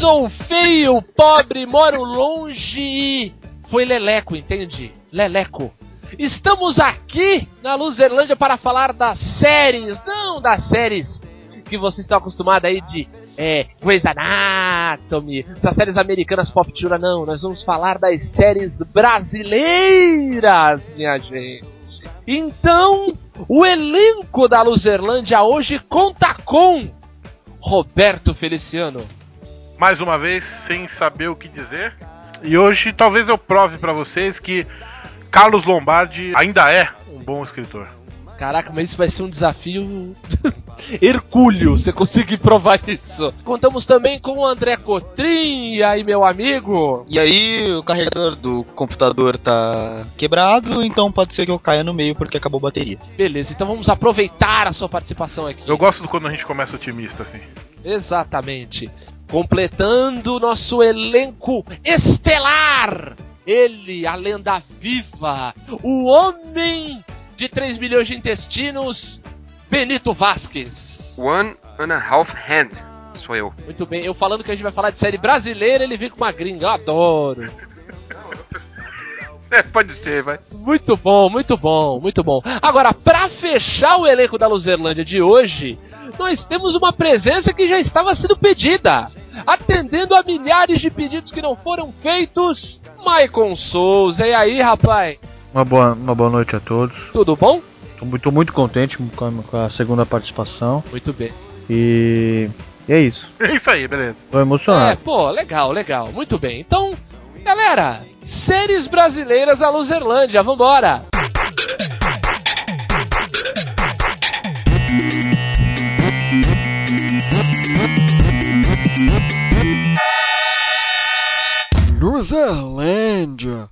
Sou feio, pobre, moro longe e. Foi Leleco, entende? Leleco. Estamos aqui na Luzerlândia para falar das séries, não das séries que vocês estão acostumados aí de é, Grey's Anatomy, essas séries americanas pop tura, não. Nós vamos falar das séries brasileiras, minha gente. Então, o elenco da Luzerlândia hoje conta com Roberto Feliciano. Mais uma vez, sem saber o que dizer. E hoje talvez eu prove para vocês que Carlos Lombardi ainda é um bom escritor. Caraca, mas isso vai ser um desafio hercúleo, você conseguir provar isso. Contamos também com o André Cotrim, e aí, meu amigo? E aí, o carregador do computador tá quebrado, então pode ser que eu caia no meio porque acabou a bateria. Beleza, então vamos aproveitar a sua participação aqui. Eu gosto quando a gente começa otimista assim. Exatamente. Completando nosso elenco estelar. Ele, a lenda viva, o homem de 3 milhões de intestinos, Benito Vasquez. One and a half hand. Sou eu. Muito bem, eu falando que a gente vai falar de série brasileira, ele vem com uma gringa, eu adoro. É, pode ser, vai. Muito bom, muito bom, muito bom. Agora, pra fechar o elenco da Luzerlândia de hoje, nós temos uma presença que já estava sendo pedida. Atendendo a milhares de pedidos que não foram feitos, Maicon Souza. E aí, rapaz? Uma boa, uma boa noite a todos. Tudo bom? Tô muito, muito contente com a, com a segunda participação. Muito bem. E é isso. É isso aí, beleza. Tô emocionado. É, pô, legal, legal. Muito bem. Então, galera, séries brasileiras da Luzerlândia, vambora! Luzerlândia.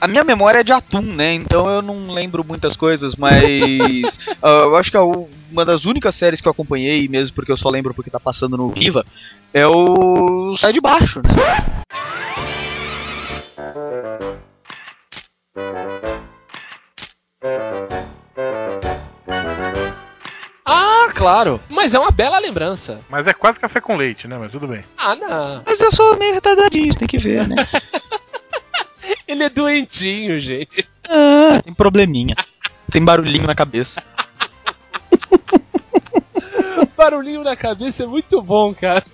A minha memória é de atum, né? Então eu não lembro muitas coisas, mas uh, eu acho que a, uma das únicas séries que eu acompanhei, mesmo porque eu só lembro porque tá passando no Viva, é o Sai de Baixo, né? Ah, claro. Mas é uma bela lembrança. Mas é quase café com leite, né? Mas tudo bem. Ah, não. Mas eu sou meio retardadinho, tem que ver, né? Ele é doentinho, gente. Ah, tem probleminha. Tem barulhinho na cabeça. Barulhinho na cabeça é muito bom, cara.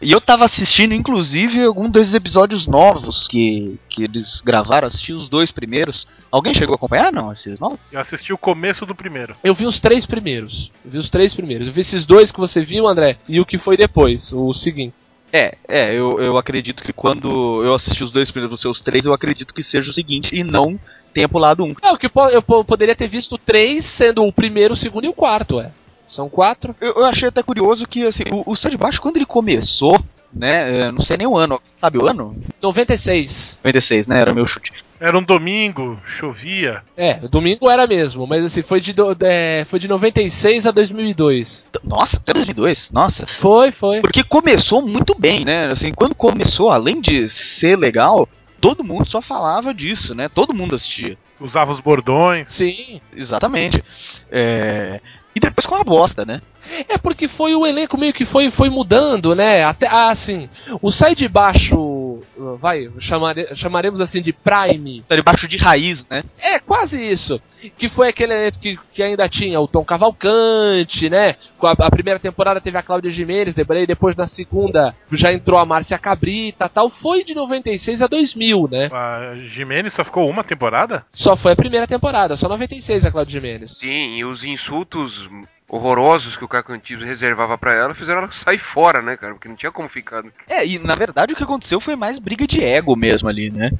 E eu tava assistindo, inclusive, algum desses episódios novos que, que eles gravaram, assisti os dois primeiros. Alguém chegou a acompanhar, não, esses novos? Eu assisti o começo do primeiro. Eu vi os três primeiros. Eu vi os três primeiros. Eu vi esses dois que você viu, André, e o que foi depois, o seguinte. É, é, eu, eu acredito que quando eu assisti os dois primeiros, os três, eu acredito que seja o seguinte, e não tenha pulado um. É, o que eu po- poderia ter visto três, sendo o primeiro, o segundo e o quarto, é. São quatro. Eu, eu achei até curioso que, assim, o, o Baixo, quando ele começou, né, eu não sei nem o ano, sabe o ano? 96. 96, né, era o meu chute. Era um domingo, chovia. É, domingo era mesmo, mas assim, foi de, do- é, foi de 96 a 2002. Nossa, até 2002, nossa. Foi, foi. Porque começou muito bem, né, assim, quando começou, além de ser legal, todo mundo só falava disso, né, todo mundo assistia. Usava os bordões. Sim. Exatamente. É... E depois com a bosta, né? É porque foi o elenco meio que foi, foi mudando, né? Até assim, o sai de baixo, vai, chamare, chamaremos assim de Prime. Tá debaixo de raiz, né? É quase isso. Que foi aquele elenco que, que ainda tinha o Tom Cavalcante, né? Com A, a primeira temporada teve a Cláudia Gimenez, depois, depois na segunda já entrou a Márcia Cabrita, tal. Foi de 96 a 2000, né? A Jimenez só ficou uma temporada? Só foi a primeira temporada, só 96 a Cláudia Gimenez. Sim, e os insultos horrorosos que o Caco Antibes reservava pra ela fizeram ela sair fora, né, cara? Porque não tinha como ficar. É, e na verdade o que aconteceu foi mais briga de ego mesmo ali, né?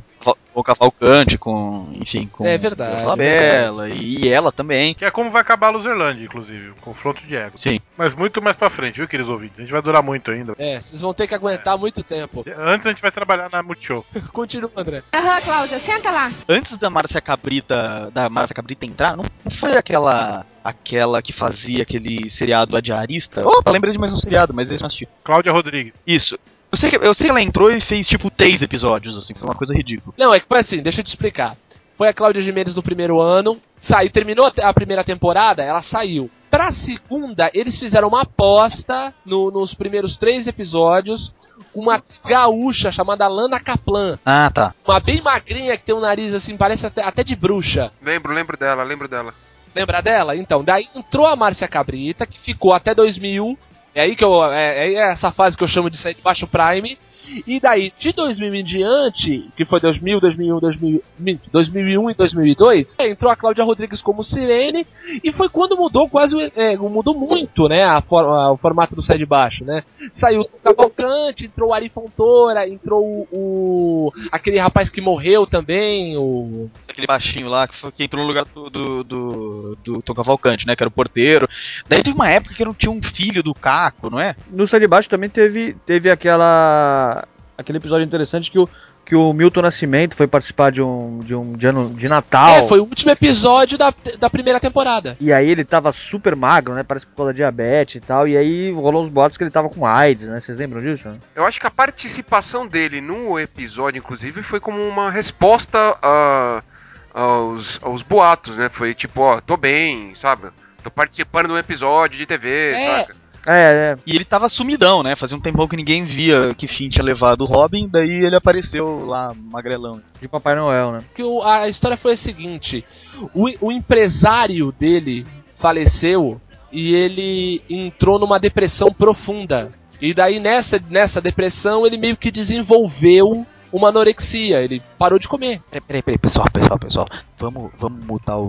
O Cavalcante, com. Enfim, com. É verdade, a Bela e ela também. Que é como vai acabar a Luzerlândia, inclusive, o confronto de ego. Sim. Mas muito mais pra frente, viu, queridos ouvintes? A gente vai durar muito ainda. É, vocês vão ter que aguentar muito tempo. Antes a gente vai trabalhar na Multishow. Continua, André. Aham, Cláudia, senta lá. Antes da Márcia Cabrita. Da Márcia Cabrita entrar, não foi aquela. Aquela que fazia aquele seriado A Diarista? Opa, lembrei de mais um seriado, mas esse eu não assisti. Cláudia Rodrigues. Isso. Eu sei, que, eu sei que ela entrou e fez tipo três episódios, assim, foi uma coisa ridícula. Não, é que foi assim, deixa eu te explicar. Foi a Cláudia Gimenez no primeiro ano, saiu, terminou a primeira temporada, ela saiu. Pra segunda, eles fizeram uma aposta no- nos primeiros três episódios com uma gaúcha chamada Lana Kaplan. Ah, tá. Uma bem magrinha que tem um nariz assim, parece até, até de bruxa. Lembro, lembro dela, lembro dela. Lembra dela? Então, daí entrou a Márcia Cabrita, que ficou até 2000. É aí que eu. É, é essa fase que eu chamo de sair de baixo Prime. E daí, de 2000 em diante, que foi 2000, 2001, 2000, minto, 2001 e 2002, é, entrou a Cláudia Rodrigues como Sirene, e foi quando mudou quase, o- é, mudou muito, né, a for- a- o formato do Sai de Baixo, né. Saiu o Cavalcante, entrou o Ari Fontoura, entrou o, o- aquele rapaz que morreu também, o... Aquele baixinho lá que, foi, que entrou no lugar do, do, do, do Tom Cavalcante, né? Que era o porteiro. Daí teve uma época que não tinha um filho do Caco, não é? No Sai de Baixo também teve, teve aquela. Aquele episódio interessante que o, que o Milton Nascimento foi participar de um, de um de, ano, de Natal. É, foi o último episódio da, da primeira temporada. E aí ele tava super magro, né? Parece que por causa da diabetes e tal. E aí rolou uns boatos que ele tava com AIDS, né? Vocês lembram disso? Eu acho que a participação dele no episódio, inclusive, foi como uma resposta a- aos, aos boatos, né? Foi tipo, ó, tô bem, sabe? Tô participando de um episódio de TV, É. saca? É, é. E ele tava sumidão, né? Fazia um tempão que ninguém via que fim tinha levado o Robin, daí ele apareceu lá, magrelão. De Papai Noel, né? Que o- a história foi a seguinte: o, o empresário dele faleceu e ele entrou numa depressão profunda. E daí nessa, nessa depressão ele meio que desenvolveu uma anorexia. Ele parou de comer. Peraí, peraí, peraí, pessoal, pessoal, pessoal. Vamos, vamos mutar o,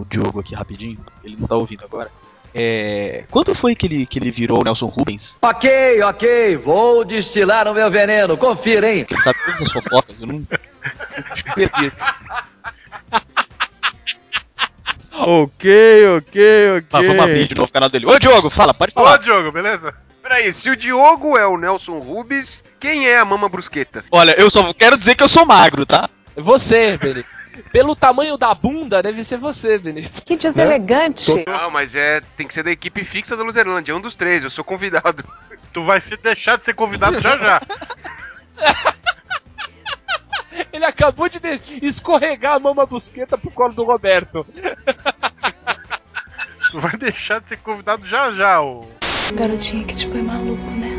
o Diogo aqui rapidinho. Ele não tá ouvindo agora. É. Quando foi que ele, que ele virou o Nelson Rubens? Ok, ok, vou destilar o meu veneno, confira, hein? Ele sabe todas as fofocas, eu não. eu perdi. Ok, ok, ok. Tá, vamos abrir de novo o canal dele. Ô Diogo, fala, pode Ô, falar. Diogo, beleza? Peraí, se o Diogo é o Nelson Rubens, quem é a Mama Brusqueta? Olha, eu só quero dizer que eu sou magro, tá? Você, Benito. Pelo tamanho da bunda, deve ser você, Benito. Que deselegante. Não, mas é. Tem que ser da equipe fixa da Luzerlândia, é um dos três, eu sou convidado. Tu vai se deixar de ser convidado já já. Ele acabou de de- escorregar a mama busqueta pro colo do Roberto. Tu vai deixar de ser convidado já já, ô. Garotinha que te põe maluco, né?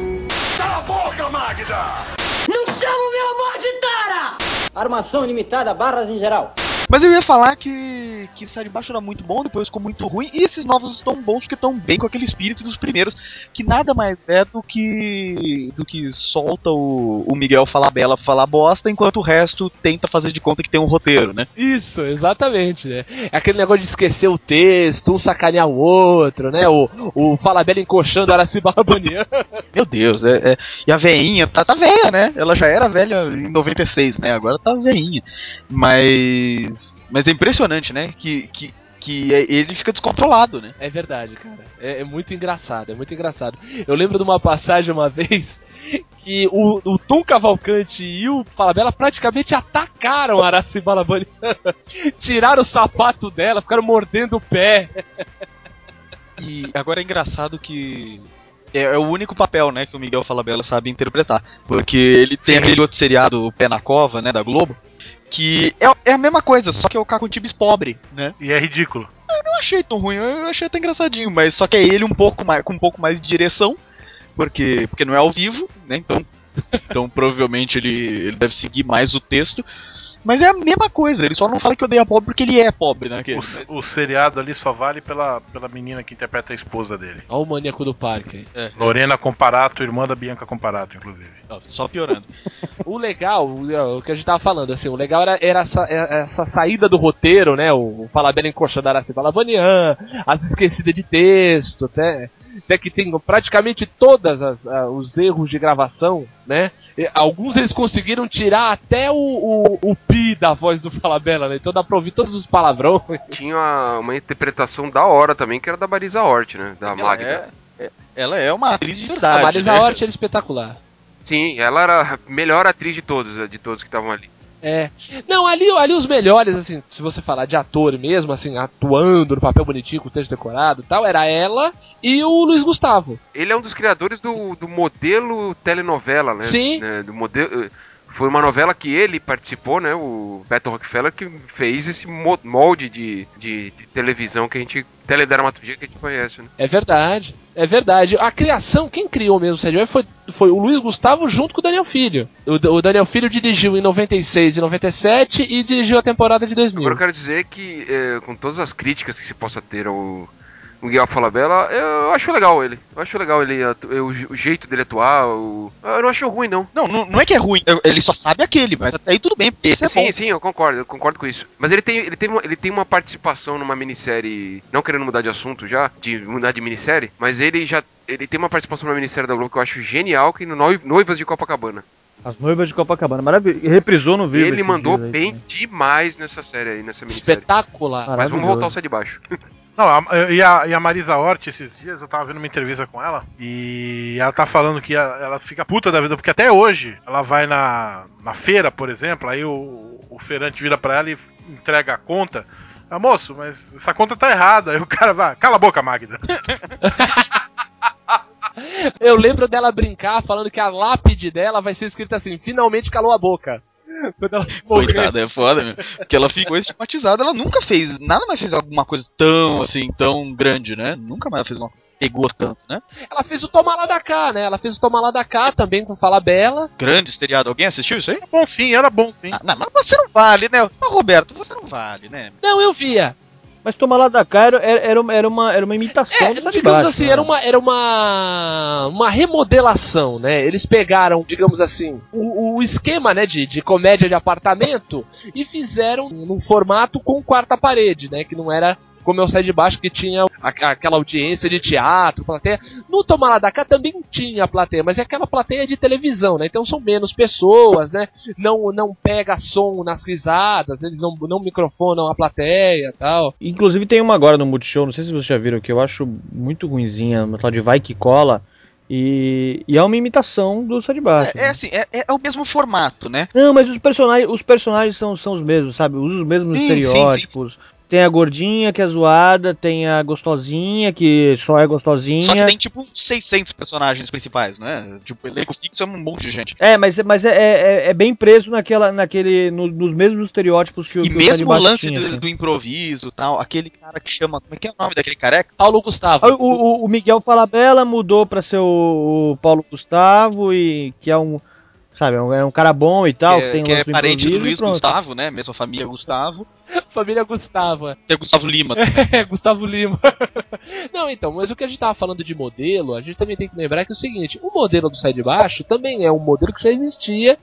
Armação ilimitada, barras em geral. Mas eu ia falar que, que Sai de Baixo era muito bom, depois ficou muito ruim, e esses novos estão bons porque estão bem com aquele espírito dos primeiros, que nada mais é do que do que solta o, o Miguel falar bela, falar bosta, enquanto o resto tenta fazer de conta que tem um roteiro, né? Isso, exatamente, né? É aquele negócio de esquecer o texto, um sacanear o outro, né? O, o Falabella encoxando a Araci Balabanian. Meu Deus, é, é- e a veinha, tá, tá velha, né? Ela já era velha em 96, né? Agora tá veinha. Mas. Mas é impressionante, né? Que, que, que é- ele fica descontrolado, né? É verdade, cara. É, é muito engraçado, é muito engraçado. Eu lembro de uma passagem uma vez que o, o Tom Cavalcante e o Falabella praticamente atacaram a Araci Balabanian. Tiraram o sapato dela, ficaram mordendo o pé. E agora é engraçado que. É, é o único papel, né, que o Miguel Falabella sabe interpretar. Porque ele tem aquele outro seriado, o Pé na Cova, né, da Globo, que é, é a mesma coisa, só que é o Caco Antibes pobre, né? E é ridículo. Eu não achei tão ruim, eu achei até engraçadinho, mas só que é ele um pouco mais, com um pouco mais de direção, porque, porque não é ao vivo, né, então, então provavelmente ele, ele deve seguir mais o texto. Mas é a mesma coisa, ele só não fala que odeia pobre porque ele é pobre, né? que- O, o seriado ali só vale pela, pela menina que interpreta a esposa dele. Olha o maníaco do parque. aí. Lorena Comparato, irmã da Bianca Comparato, inclusive. Só piorando. O legal, o, o que a gente tava falando, assim, o legal era, era essa, é- essa saída do roteiro, né? O Falabella encoxando a Araci Balavanian, as esquecidas de texto, até. né, que tem praticamente todas as, ah, os erros de gravação, né? E alguns eles conseguiram tirar até o, o, o pi da voz do Falabella, né? Então dá pra ouvir todos os palavrões. Tinha uma, uma interpretação da hora também, que era da Marisa Hort, né? Da Ela Magda. é, é- ela é uma atriz de verdade. a Marisa né? Hort era espetacular. Sim, ela era a melhor atriz de todos, de todos que estavam ali. É. Não, ali, ali os melhores, assim, se você falar de ator mesmo, assim, atuando no papel bonitinho, com o texto decorado e tal, era ela e o Luiz Gustavo. Ele é um dos criadores do, do modelo telenovela, né? Sim. Né, do modelo, foi uma novela que ele participou, né? O Beto Rockefeller que fez esse mo- molde de, de, de televisão que a gente. teledramaturgia que a gente conhece, né? É verdade, é verdade. A criação, quem criou mesmo o Sérgio foi, foi o Luiz Gustavo junto com o Daniel Filho. O, o Daniel Filho dirigiu em 96 e 97 e dirigiu a temporada de 2000. Agora eu quero dizer que, é, com todas as críticas que se possa ter ao o Miguel Falabella, eu acho legal ele. Eu acho legal ele, o, o jeito dele atuar. o- eu não acho ruim, não. Não, não, não é que é ruim, eu- ele só sabe aquele, mas até aí tudo bem, esse é sim, bom. sim, eu concordo, eu concordo com isso. Mas ele tem, ele, tem uma, ele tem uma participação numa minissérie, não querendo mudar de assunto já, de mudar de minissérie, mas ele já. Ele tem uma participação numa minissérie da Globo que eu acho genial, que é no Noi- Noivas de Copacabana. As noivas de Copacabana, maravilhoso. Reprisou no vídeo. ele mandou aí bem também. demais nessa série aí, nessa minissérie. Espetacular. Mas vamos voltar ao sai de baixo. Não, a- e a, e a Marisa Hort, esses dias, eu tava vendo uma entrevista com ela, e ela tá falando que a- ela fica puta da vida, porque até hoje ela vai na, na feira, por exemplo, aí o, o feirante vira pra ela e entrega a conta. Ah, moço, mas essa conta tá errada. Aí o cara vai, cala a boca, Magda. Eu lembro dela brincar falando que a lápide dela vai ser escrita assim: finalmente calou a boca. Quando ela morrer. Coitada, é foda, meu. Porque ela ficou estigmatizada, ela nunca fez, nada mais fez alguma coisa tão, assim, tão grande, né? Nunca mais fez uma pegou tanto, né? Ela fez o Toma Lá da Cá, né? Ela fez o Toma Lá da Cá também com Fala Bela. Grande seriado. Alguém assistiu isso aí? Era bom sim, era bom sim. Ah, não, mas você não vale, né? Mas, Roberto, você não vale, né? Não, eu via. Mas Toma lá da cá era, era, uma- era, uma, era uma imitação É, do digamos Baixo, assim, né? era uma, era uma, uma remodelação, né? Eles pegaram, digamos assim, o, o esquema, né, de, de comédia de apartamento e fizeram num formato com quarta parede, né? Que não era como eu saí de baixo, que tinha aquela audiência de teatro, plateia. No Toma Lá da Cá também tinha plateia, mas é aquela plateia de televisão, né? Então são menos pessoas, né? Não, não pega som nas risadas, eles não, não microfonam a plateia tal. Inclusive tem uma agora no Multishow, não sei se vocês já viram, que eu acho muito ruinzinha, uma tal de Vai Que Cola. E, e é uma imitação do Sai de Baixo. É, é assim, é, é o mesmo formato, né? Não, mas os personagens, os personagens são, são os mesmos, sabe? Usam os mesmos Sim, estereótipos. Tem a gordinha que é zoada, tem a gostosinha que só é Só que gostosinha. tem tipo 600 personagens principais, né? Tipo, elenco fixo é um monte de gente. É, mas, mas é, é, é bem preso naquela, naquele, no- nos mesmos estereótipos que o E que mesmo o lance tinha, do, assim. do improviso e tal, aquele cara que chama. Como é que é o nome daquele careca? Paulo Gustavo. O, o, o Miguel Falabella mudou pra ser o, o Paulo Gustavo e que é um, sabe, é um, é cara bom e tal, que é, tem um que é do parente do Luiz. Gustavo, né? Mesma família Gustavo. Família Gustavo. Tem o Gustavo Lima. É, Gustavo Lima. Não, então, mas o que a gente tava falando de modelo, a gente também tem que lembrar que é o seguinte, o modelo do Sai de Baixo também é um modelo que já existia,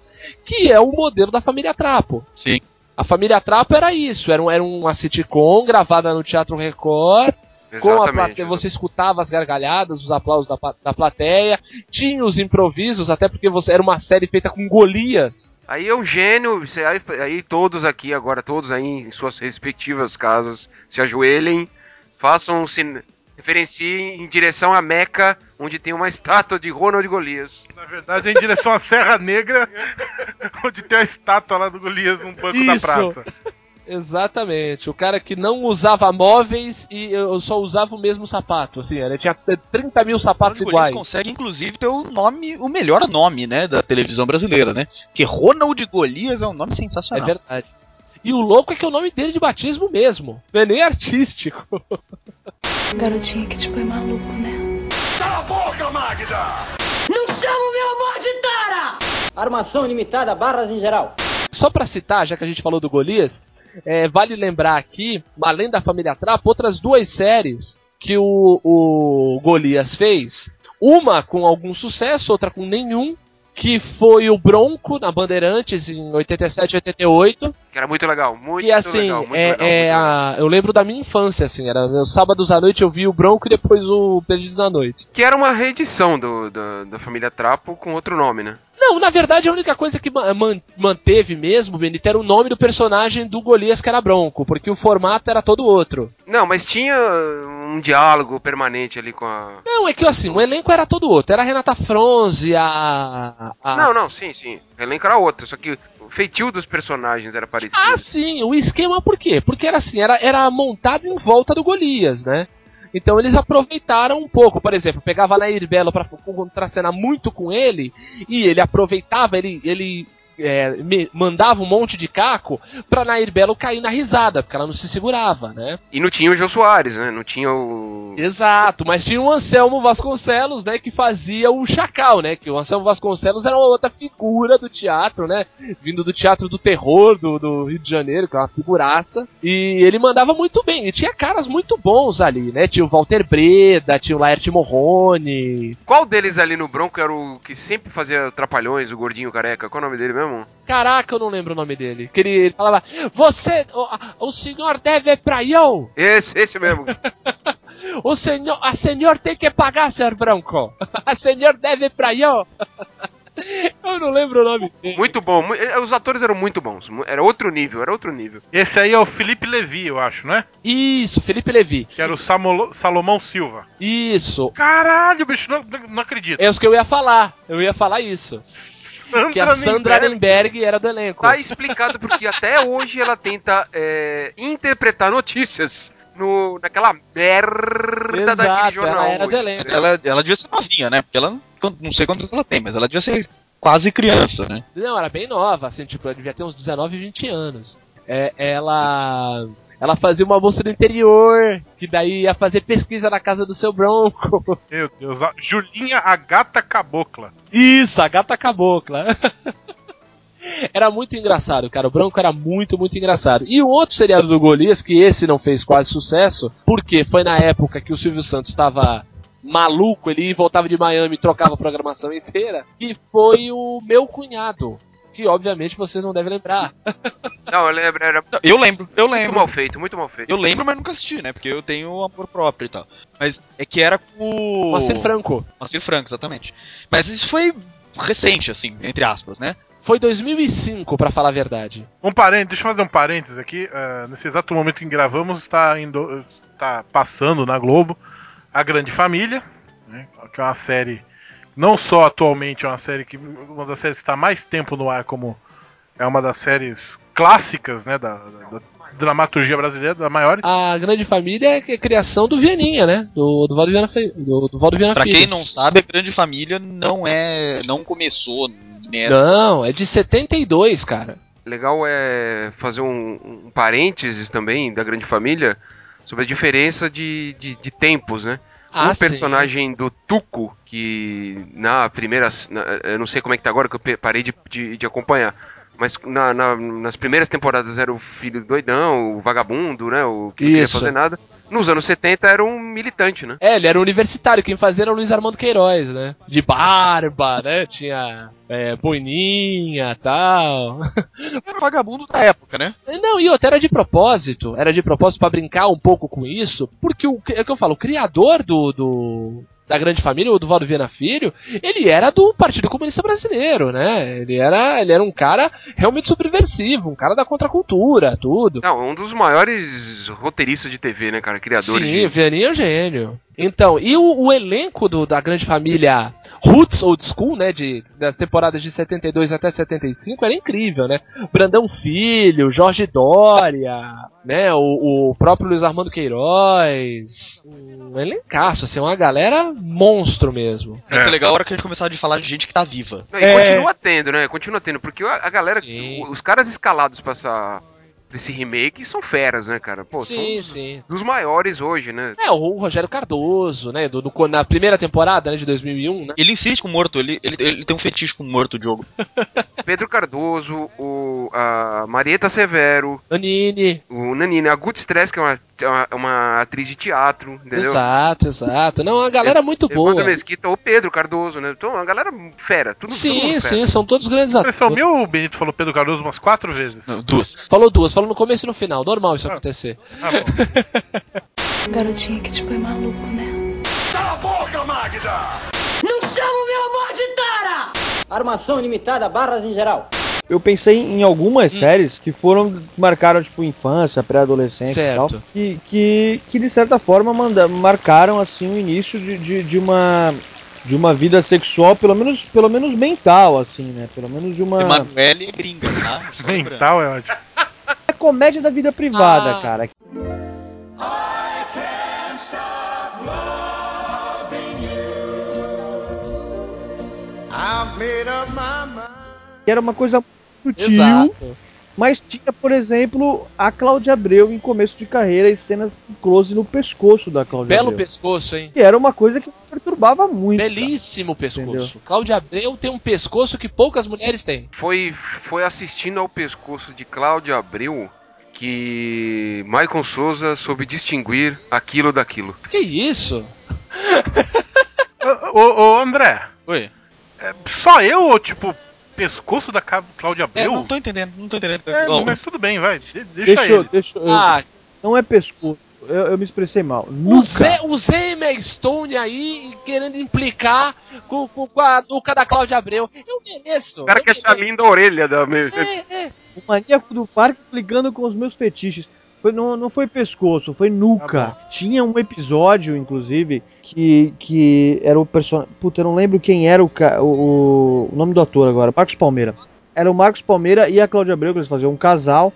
que é o modelo da família Trapo. Sim. A família Trapo era isso, era, um, era uma sitcom gravada no Teatro Record, com a plateia, você escutava as gargalhadas, os aplausos da, da plateia, tinha os improvisos, até porque você era uma série feita com Golias. Aí é um gênio, você- aí, aí todos aqui, agora todos aí em suas respectivas casas, se ajoelhem, façam, se referenciem em direção a Meca, onde tem uma estátua de Ronald Golias. Na verdade, é em direção à Serra Negra, onde tem a estátua lá do Golias num banco da Isso. praça. Exatamente, o cara que não usava móveis e eu só usava o mesmo sapato, assim, ele tinha 30 mil sapatos Ronald iguais. Golias consegue, inclusive, ter o nome, o melhor nome, né, da televisão brasileira, né? Porque Ronald Golias é um nome É sensacional. verdade. E o louco é que é o nome dele de batismo mesmo, não é nem artístico. Garotinha que tipo é maluco, né? Armação limitada, barras em geral. Só pra citar, já que a gente falou do Golias, é, vale lembrar aqui, além da família Trapo, outras duas séries que o, o Golias fez. Uma com algum sucesso, outra com nenhum. que foi o Bronco na Bandeirantes em 87 88. Que era muito legal, muito que assim, legal, muito é, legal. é muito legal. a- eu lembro da minha infância, assim, era meus sábados à noite eu vi o Bronco e depois o Perdidos na Noite. Que era uma reedição do, da, da família Trapo com outro nome, né? Não, na verdade a única coisa que ma- man- manteve mesmo, Benito, era o nome do personagem do Golias que era Bronco, porque o formato era todo outro. Não, mas tinha um diálogo permanente ali com a. Não, é que assim, o elenco era todo outro. Era a Renata Fronze, a. a- Não, não, sim, sim. O elenco era outro, só que o feitio dos personagens era parecido. Ah, sim, o esquema por quê? Porque era assim, era, era montado em volta do Golias, né? Então eles aproveitaram um pouco, por exemplo, pegava Nair Belo pra contracenar muito com ele, e ele aproveitava, ele, ele é, mandava um monte de caco pra Nair Belo cair na risada, porque ela não se segurava, né? E não tinha o Jô Soares, né? Não tinha o. Exato, mas tinha o Anselmo Vasconcelos, né, que fazia o Chacal, né, que o Anselmo Vasconcelos era uma outra figura do teatro, né, vindo do teatro do terror do, do Rio de Janeiro, que é uma figuraça, e ele mandava muito bem, e tinha caras muito bons ali, né, tinha o Walter Breda, tinha o Laerte Morrone, Qual deles ali no Bronco era o que sempre fazia trapalhões, o gordinho careca? Qual é o nome dele mesmo? Caraca, eu não lembro o nome dele, que ele, ele falava, você, o, o senhor deve pra eu, Esse, esse mesmo. o senhor, a senhor tem que pagar, senhor Branco, a senhor deve pra eu. Eu não lembro o nome dele. Muito bom. eh, Os atores eram muito bons. Era outro nível, era outro nível. Esse aí é o Felipe Levi, eu acho, né? Isso, Felipe Levi. Que era o Samolo- Salomão Silva. Isso. Caralho, bicho, não, não acredito. É isso que eu ia falar. Eu ia falar isso. Que a Sandra. Nemberg era do elenco. Tá explicado porque até hoje ela tenta é, interpretar notícias no, naquela merda daquele Exato, jornal. ela era do elenco. Ela, ela devia ser novinha, né? Porque ela não- não sei quantos ela tem, mas ela devia ser quase criança, né? Não, era bem nova, assim, tipo, ela devia ter uns 19, 20 anos. É, ela. Ela fazia uma moça do interior, que daí ia fazer pesquisa na casa do seu Bronco. Meu Deus, a Julinha a Gata Cabocla. Isso, a gata cabocla. Era muito engraçado, cara. O Bronco era muito, muito engraçado. E o outro seriado do Golias, que esse não fez quase sucesso, porque foi na época que o Silvio Santos estava maluco, ele voltava de Miami e trocava a programação inteira, que foi o Meu Cunhado. Que obviamente vocês não devem lembrar. Não, eu lembro, era muito Não, Eu lembro, eu lembro. mal feito, muito mal feito. Eu lembro, mas nunca assisti, né? Porque eu tenho amor próprio e tal. Mas é que era com o. Moacir Franco. Moacir Franco, exatamente. Mas isso foi recente, assim, entre aspas, né? Foi 2005, pra falar a verdade. Um parênteses, deixa eu fazer um parênteses aqui. eh, nesse exato momento em que gravamos, está indo, está passando na Globo A Grande Família, né, que é uma série, não só atualmente, é uma série que uma das séries que está mais tempo no ar, como é uma das séries clássicas, né, da, da- da dramaturgia brasileira, da maior. A Grande Família é a criação do Vianinha, né? Do, do Valdo Viana, do, do Valdo Viana Pra Filho. quem não sabe, a Grande Família não é. não começou nessa. Não, é de 72, cara. Legal é fazer um, um parênteses também da grande família sobre a diferença de, de, de tempos, né? Ah, o sim. personagem do Tuco, que na primeira. na- eu não sei como é que tá agora, que eu parei de, de, de acompanhar. Mas na- na- nas primeiras temporadas era o filho doidão, o vagabundo, né? O que não queria fazer nada. Nos anos 70 era um militante, né? É, ele era universitário, quem fazia era o Luiz Armando Queiroz, né? De barba, né? Tinha é, boininha e tal. Era o vagabundo da época, né? Não, e outra, era de propósito. Era de propósito pra brincar um pouco com isso. Porque o, é o que eu falo, o criador do. do da grande família, o do Valdo Viana Filho, ele era do Partido Comunista Brasileiro, né? Ele era, ele era um cara realmente subversivo, um cara da contracultura, tudo. Não, um dos maiores roteiristas de TV, né, cara? Criadores Sim, de. o Vianney é um gênio. Então, e o, o elenco do, da grande família Roots Old School, né, de, das temporadas de 72 até 75, era incrível, né? Brandão Filho, Jorge Dória, né, o, o próprio Luiz Armando Queiroz, um elencaço, assim, uma galera monstro mesmo. Vai ser legal a hora que a gente começar a falar de gente que tá viva. Não, e É. continua tendo, né? Continua tendo, porque a, a galera, Sim. os caras escalados pra, essa, pra esse remake são feras, né, cara? Pô, sim, são dos, sim. dos maiores hoje, né? É, o Rogério Cardoso, né, do, do- na primeira temporada, né, de 2001, né? Ele insiste com morto, ele, ele, ele tem um fetiche com morto, o Diogo. Pedro Cardoso, o a Marieta Severo, Anine. o Nanini, a Gut Stress, que é uma, uma, uma atriz de teatro, entendeu? Exato, exato. Não, a galera é muito boa. Evandro Mesquita, o Pedro Cardoso, né? Então, a galera fera, tudo, Sim, fera. sim, são todos grandes atores. Impressão minha, o Benito falou Pedro Cardoso umas quatro vezes. Não, duas. Falou duas, falou no começo e no final. Normal isso Ah. acontecer. Ah, bom. Garotinha que te põe maluco, né? Armação ilimitada, barras em geral. Eu pensei em algumas séries que foram marcaram tipo infância, pré-adolescência e tal, que, que, que de certa forma manda, marcaram assim o início de, de, de uma de uma vida sexual, pelo menos pelo menos mental assim, né? Pelo menos de uma Emanuele é gringa, tá? Mental é ótimo. é comédia da vida privada, Ah. cara. Que era uma coisa sutil, Exato. mas tinha, por exemplo, a Cláudia Abreu em começo de carreira e cenas close no pescoço da Cláudia Belo Abreu. pescoço, hein? Que era uma coisa que me perturbava muito. cara. Belíssimo pescoço. Entendeu? Cláudia Abreu tem um pescoço que poucas mulheres têm. Foi, foi assistindo ao pescoço de Cláudio Abreu que Michael Souza soube distinguir aquilo daquilo. Que isso? Ô, ô, ô, André, Oi. é só eu ou tipo pescoço da Cláudia É, Abreu? não tô entendendo, não tô entendendo. É, Bom, mas tudo bem, vai. de- Deixa, Deixa, eu, ele. deixa eu- Ah, Não é pescoço. Eu, eu me expressei mal. o Nuca. Zé, o Zé Stone aí querendo implicar com, com, com a nuca da Cláudia Abreu. Eu mereço. O cara eu quer achar mereço. linda a orelha da meu. É, é. O maníaco do parque ligando com os meus fetiches. Foi, não, não foi pescoço, foi nuca. Tá Tinha um episódio, inclusive, que, que era o personagem. Puta, eu não lembro quem era o, ca- o, o nome do ator agora. Marcos Palmeira. Era o Marcos Palmeira e a Cláudia Abreu, que eles faziam um casal.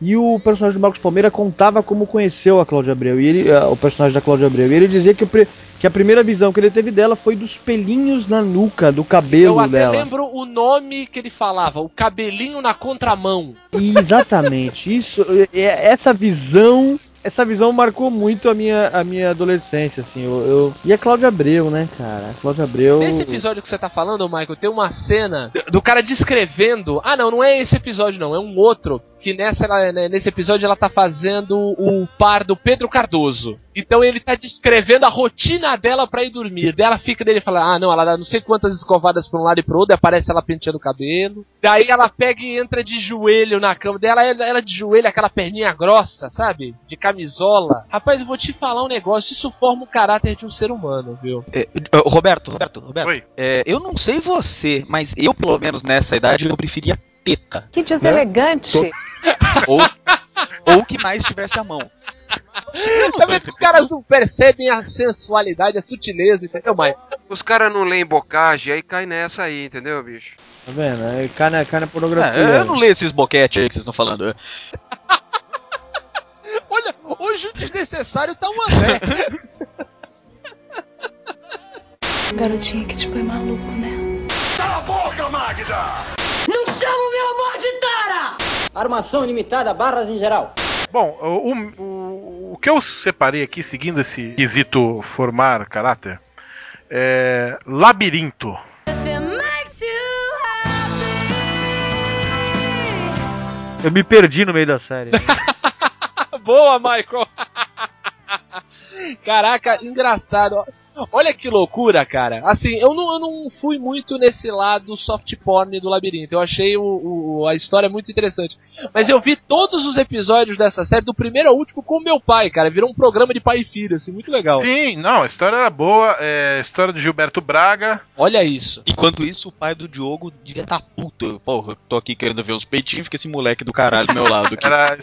E o personagem do Marcos Palmeira contava como conheceu a Cláudia Abreu. E ele, eh, o personagem da Cláudia Abreu. E ele dizia que, pre- que a primeira visão que ele teve dela foi dos pelinhos na nuca, do cabelo Eu dela. lembro o nome que ele falava, o cabelinho na contramão. Exatamente, isso, essa visão, essa visão marcou muito a minha, a minha adolescência, assim, eu, eu- e a Cláudia Abreu, né, cara, a Cláudia Abreu, Nesse episódio que você tá falando, Michael, tem uma cena do cara descrevendo. Ah, não, não é esse episódio, não, é um outro. Que nessa, ela- né, nesse episódio ela tá fazendo o par do Pedro Cardoso. Então ele tá descrevendo a rotina dela pra ir dormir. Daí ela fica dele e fala: Ah, não, ela dá não sei quantas escovadas pra um lado e pro outro, aparece ela penteando o cabelo. Daí ela pega e entra de joelho na cama. Daí ela, ela de joelho, aquela perninha grossa, sabe? De camisola. Rapaz, eu vou te falar um negócio: isso forma o caráter de um ser humano, viu? é, Roberto, Roberto, Roberto. Oi. É, eu não sei você, mas eu, pelo menos nessa idade, eu preferia teta. Que deselegante. Ou, ou que mais tivesse a mão. Tá vendo que os caras não percebem a sensualidade, a sutileza, entendeu, Mike? Os caras não leem bocagem, aí cai nessa aí, entendeu, bicho? tá vendo, é, cai na, cai na pornografia, É, eu não leio esses boquete aí que vocês estão falando. Olha, hoje o desnecessário tá um André. Garotinha que te põe maluco, né? Armação ilimitada, barras em geral. Bom, o, o, o que eu separei aqui, seguindo esse quesito formar caráter, é labirinto. eu me perdi no meio da série, Boa, Michael. Caraca, engraçado. Olha que loucura, cara. Assim, eu não, eu não fui muito nesse lado soft porn do labirinto. Eu achei o, o- a história muito interessante. Mas eu vi todos os episódios dessa série, do primeiro ao último, com meu pai, cara. Virou um programa de pai e filho, assim, muito legal. Sim, não, a história era boa. É, a história do Gilberto Braga. Olha isso. Enquanto isso, o pai do Diogo devia estar puto. Porra, tô aqui querendo ver os peitinhos, fica esse moleque do caralho do meu lado. Aqui. Era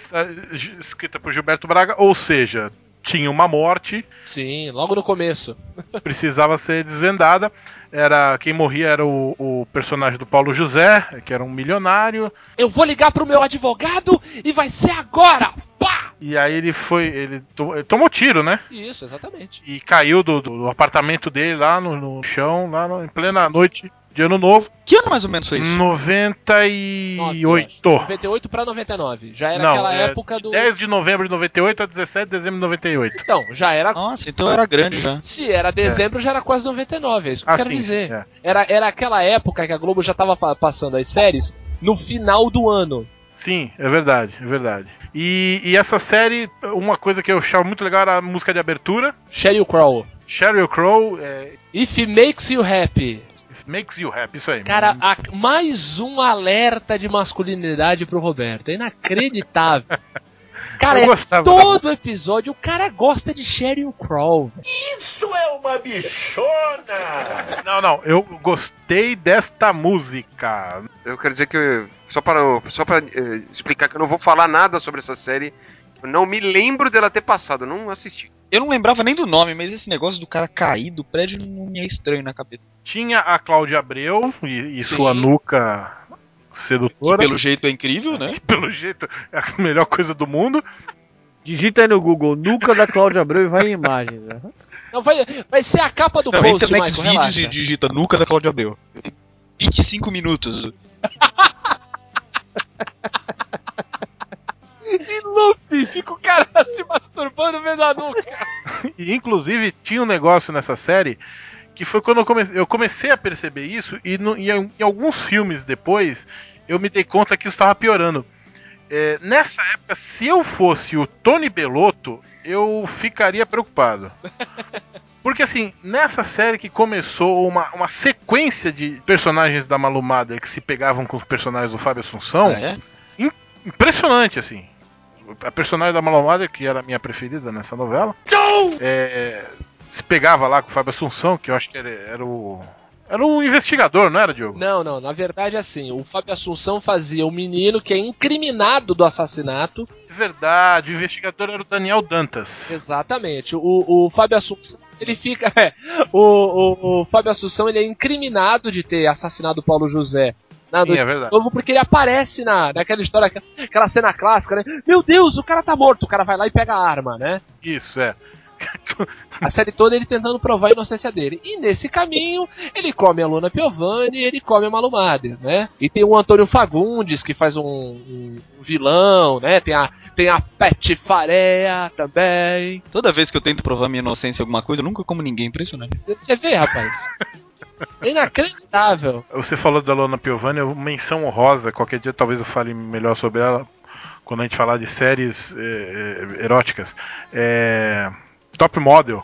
escrita por Gilberto Braga, ou seja, tinha uma morte, Sim, logo no começo. precisava ser desvendada. Era quem morria era o, o personagem do Paulo José, que era um milionário. Eu vou ligar pro meu advogado e vai ser agora! Pá! E aí ele foi, ele, to- ele tomou tiro, né? Isso, exatamente. E caiu do, do apartamento dele lá no, no chão, lá no- em plena noite de ano novo, Que ano mais ou menos foi isso? 98. 98 pra 99. Já era Não, aquela é época do. 10 de novembro de 98 a 17 de dezembro de 98. Então, já era. Nossa, então era grande já. Se era dezembro, já era quase 99, é isso que eu Ah, quero sim, dizer. sim, é. Era, era aquela época que a Globo já tava passando as séries no final do ano. Sim, é verdade, é verdade. E, e essa série, uma coisa que eu achava muito legal era a música de abertura. Sheryl Crow. Sheryl Crow, é, If it makes you happy. Makes You Happy, isso aí. Cara, a- mais um alerta de masculinidade pro Roberto. É inacreditável. Cara, é todo episódio o cara gosta de Sheryl Crow. Não, não, eu gostei desta música. Eu quero dizer que, só para, só para eh, explicar que eu não vou falar nada sobre essa série, eu não me lembro dela ter passado, eu não assisti. Eu não lembrava nem do nome, mas esse negócio do cara cair do prédio não me é estranho na cabeça. Tinha a Cláudia Abreu e, e sua nuca Que sedutora. pelo jeito é incrível, né? Pelo jeito, é a melhor coisa do mundo. Digita aí no Google, nuca da Cláudia Abreu e vai em imagens. né? Não, vai, vai ser a capa do Não, post, Michael, relaxa. e digita nuca da Cláudia Abreu. 25 minutos. E loop, fica o cara se masturbando vendo a nuca. E inclusive tinha um negócio nessa série que foi quando eu comecei, eu comecei a perceber isso e, no- em, em alguns filmes depois eu me dei conta que isso estava piorando. É, nessa época, se eu fosse o Tony Belotto, eu ficaria preocupado. Porque assim, nessa série que começou uma, uma sequência de personagens da Malumada que se pegavam com os personagens do Fábio Assunção, Ah, é? impressionante, assim. A personagem da Malomada, que era a minha preferida nessa novela, é, se pegava lá com o Fábio Assunção, que eu acho que era, era o. Era o investigador, não era, Diogo? Não, não, na verdade assim, o Fábio Assunção fazia o menino que é incriminado do assassinato. É verdade, o investigador era o Daniel Dantas. Exatamente. O, o Fábio Assunção, ele fica. é, o, o, o Fábio Assunção ele é incriminado de ter assassinado o Paulo José. Na Sim, é verdade. Novo porque ele aparece na, naquela história, aquela cena clássica, né? Meu Deus, o cara tá morto. O cara vai lá e pega a arma, né? Isso, é. A série toda ele tentando provar a inocência dele. E nesse caminho, ele come a Luna Piovani e ele come a Malumader, né? E tem o Antônio Fagundes, que faz um, um vilão, né? Tem a, tem a Petifarea também. Toda vez que eu tento provar minha inocência em alguma coisa, eu nunca como ninguém, impressionante. Você vê, rapaz. Inacreditável. Você falou da Lona Piovani, eu- menção honrosa, qualquer dia talvez eu fale melhor sobre ela quando a gente falar de séries eh, eh, eróticas. É, Top Model.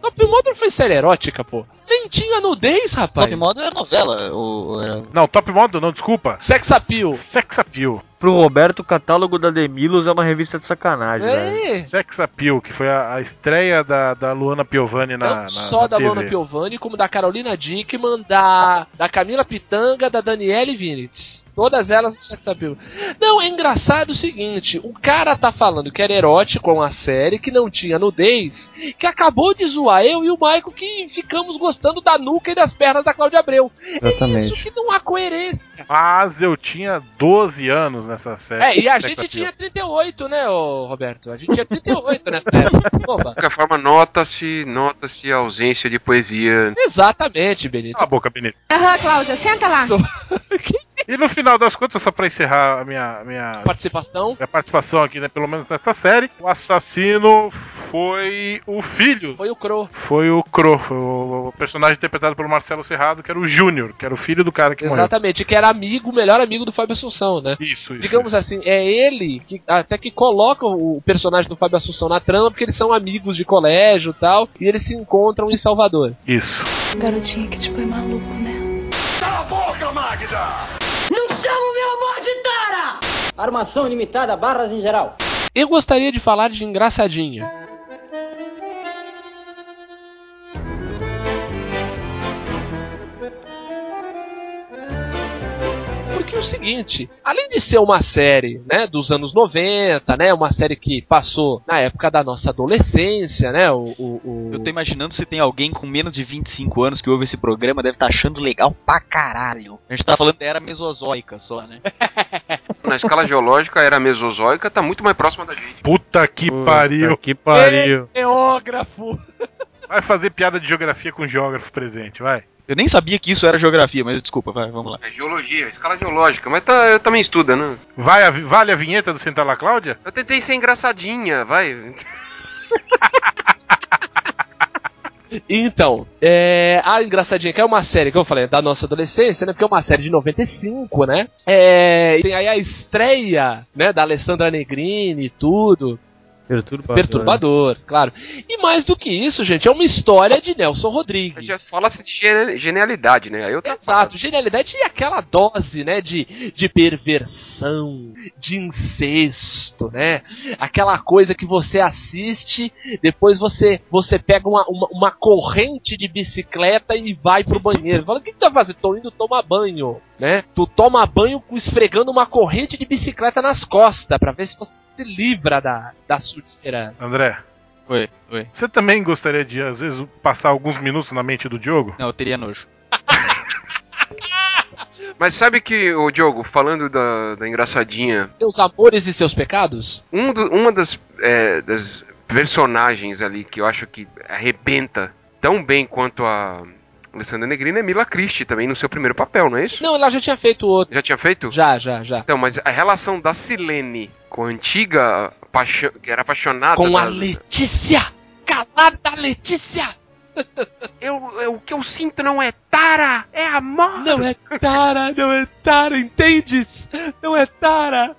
Top Model foi série erótica, pô. Nem tinha nudez, rapaz. Top Model é novela. Ou, é... Não, Top Model não, desculpa. Sex Appeal. Sex Appeal. Pro Roberto, o catálogo da Demilos é uma revista de sacanagem, velho. É. Sex Appeal, que foi a, a estreia da, da Luana Piovani na, Não na, só na da TV. Lona Piovani, como da Carolina Dickman, da, da Camila Pitanga, da Daniele Vinitz. Todas elas no Sex Appeal. Não, é engraçado o seguinte: o cara tá falando que era erótico uma série, que não tinha nudez, que acabou de zoar eu e o Michael que ficamos gostando da nuca e das pernas da Cláudia Abreu. É isso que não há coerência. Mas eu tinha 12 anos nessa série. É, e a gente Appeal. tinha 38, né, ô Roberto? A gente tinha 38 nessa época. Opa. De qualquer forma, nota-se nota-se a ausência de poesia. Exatamente, Benito. Cala a boca, Benito. Aham, Cláudia, senta lá. E no final das contas, só pra encerrar a minha, minha, Participação. minha participação aqui, né, pelo menos nessa série, o assassino foi o filho. Foi o Crow. Foi o Cro, foi o personagem interpretado pelo Marcelo Serrado, que era o Júnior, que era o filho do cara que morreu. Exatamente, que era amigo, o melhor amigo do Fábio Assunção, né? Isso, isso. Digamos assim, é ele que até que coloca o personagem do Fábio Assunção na trama, porque eles são amigos de colégio e tal, e eles se encontram em Salvador. Isso. Garotinha que te põe maluco, né? Armação ilimitada, barras em geral. Eu gostaria de falar de Engraçadinha. Seguinte, além de ser uma série, né, dos anos 90, né, uma série que passou na época da nossa adolescência, né, o... o, o- Eu tô imaginando se tem alguém com menos de 25 anos que ouve esse programa, deve estar achando legal pra caralho. A gente tá falando da era mesozoica só, né? Na escala geológica, a era mesozoica tá muito mais próxima da gente. Puta que pariu. Que pariu. Geógrafo! Vai fazer piada de geografia com geógrafo presente, vai. Eu nem sabia que isso era geografia, mas desculpa, vai, vamos lá. É geologia, escala geológica, mas tá, eu também estuda, né? Vai a, vale a vinheta do Sentar lá, Cláudia? Eu tentei ser engraçadinha, vai. Então, é, a Engraçadinha, que é uma série, que eu falei, da nossa adolescência, né? Porque é uma série de 95, né? É, e tem aí a estreia, né, da Alessandra Negrini e tudo. Perturbador. Perturbador, claro. E mais do que isso, gente, é uma história de Nelson Rodrigues. Já fala-se de genialidade, né? Aí eu Exato, genialidade e aquela dose, né, de, de perversão, de incesto, né? Aquela coisa que você assiste, depois você você pega uma, uma, uma corrente de bicicleta e vai pro banheiro. Fala, o que, que tu tá fazendo? Tô indo tomar banho, né? Tu toma banho esfregando uma corrente de bicicleta nas costas, pra ver se você se livra da, da sujeira. André, Oi, oi. você também gostaria de, às vezes, passar alguns minutos na mente do Diogo? Não, eu teria nojo. Mas sabe que, o Diogo, falando da, da engraçadinha, Seus amores e seus pecados? um do- uma das, é, das personagens ali que eu acho que arrebenta tão bem quanto a Alessandra Negrini é Mila Christie também no seu primeiro papel, não é isso? Não, ela já tinha feito outro. Já tinha feito? Já, já, já. Então, mas a relação da Silene com a antiga paixão, que era apaixonada Com a da- Letícia! Calada Letícia! Eu, eu- o que eu sinto não é tara, é amor. Não é Tara, não é Tara, entendes? Não é Tara.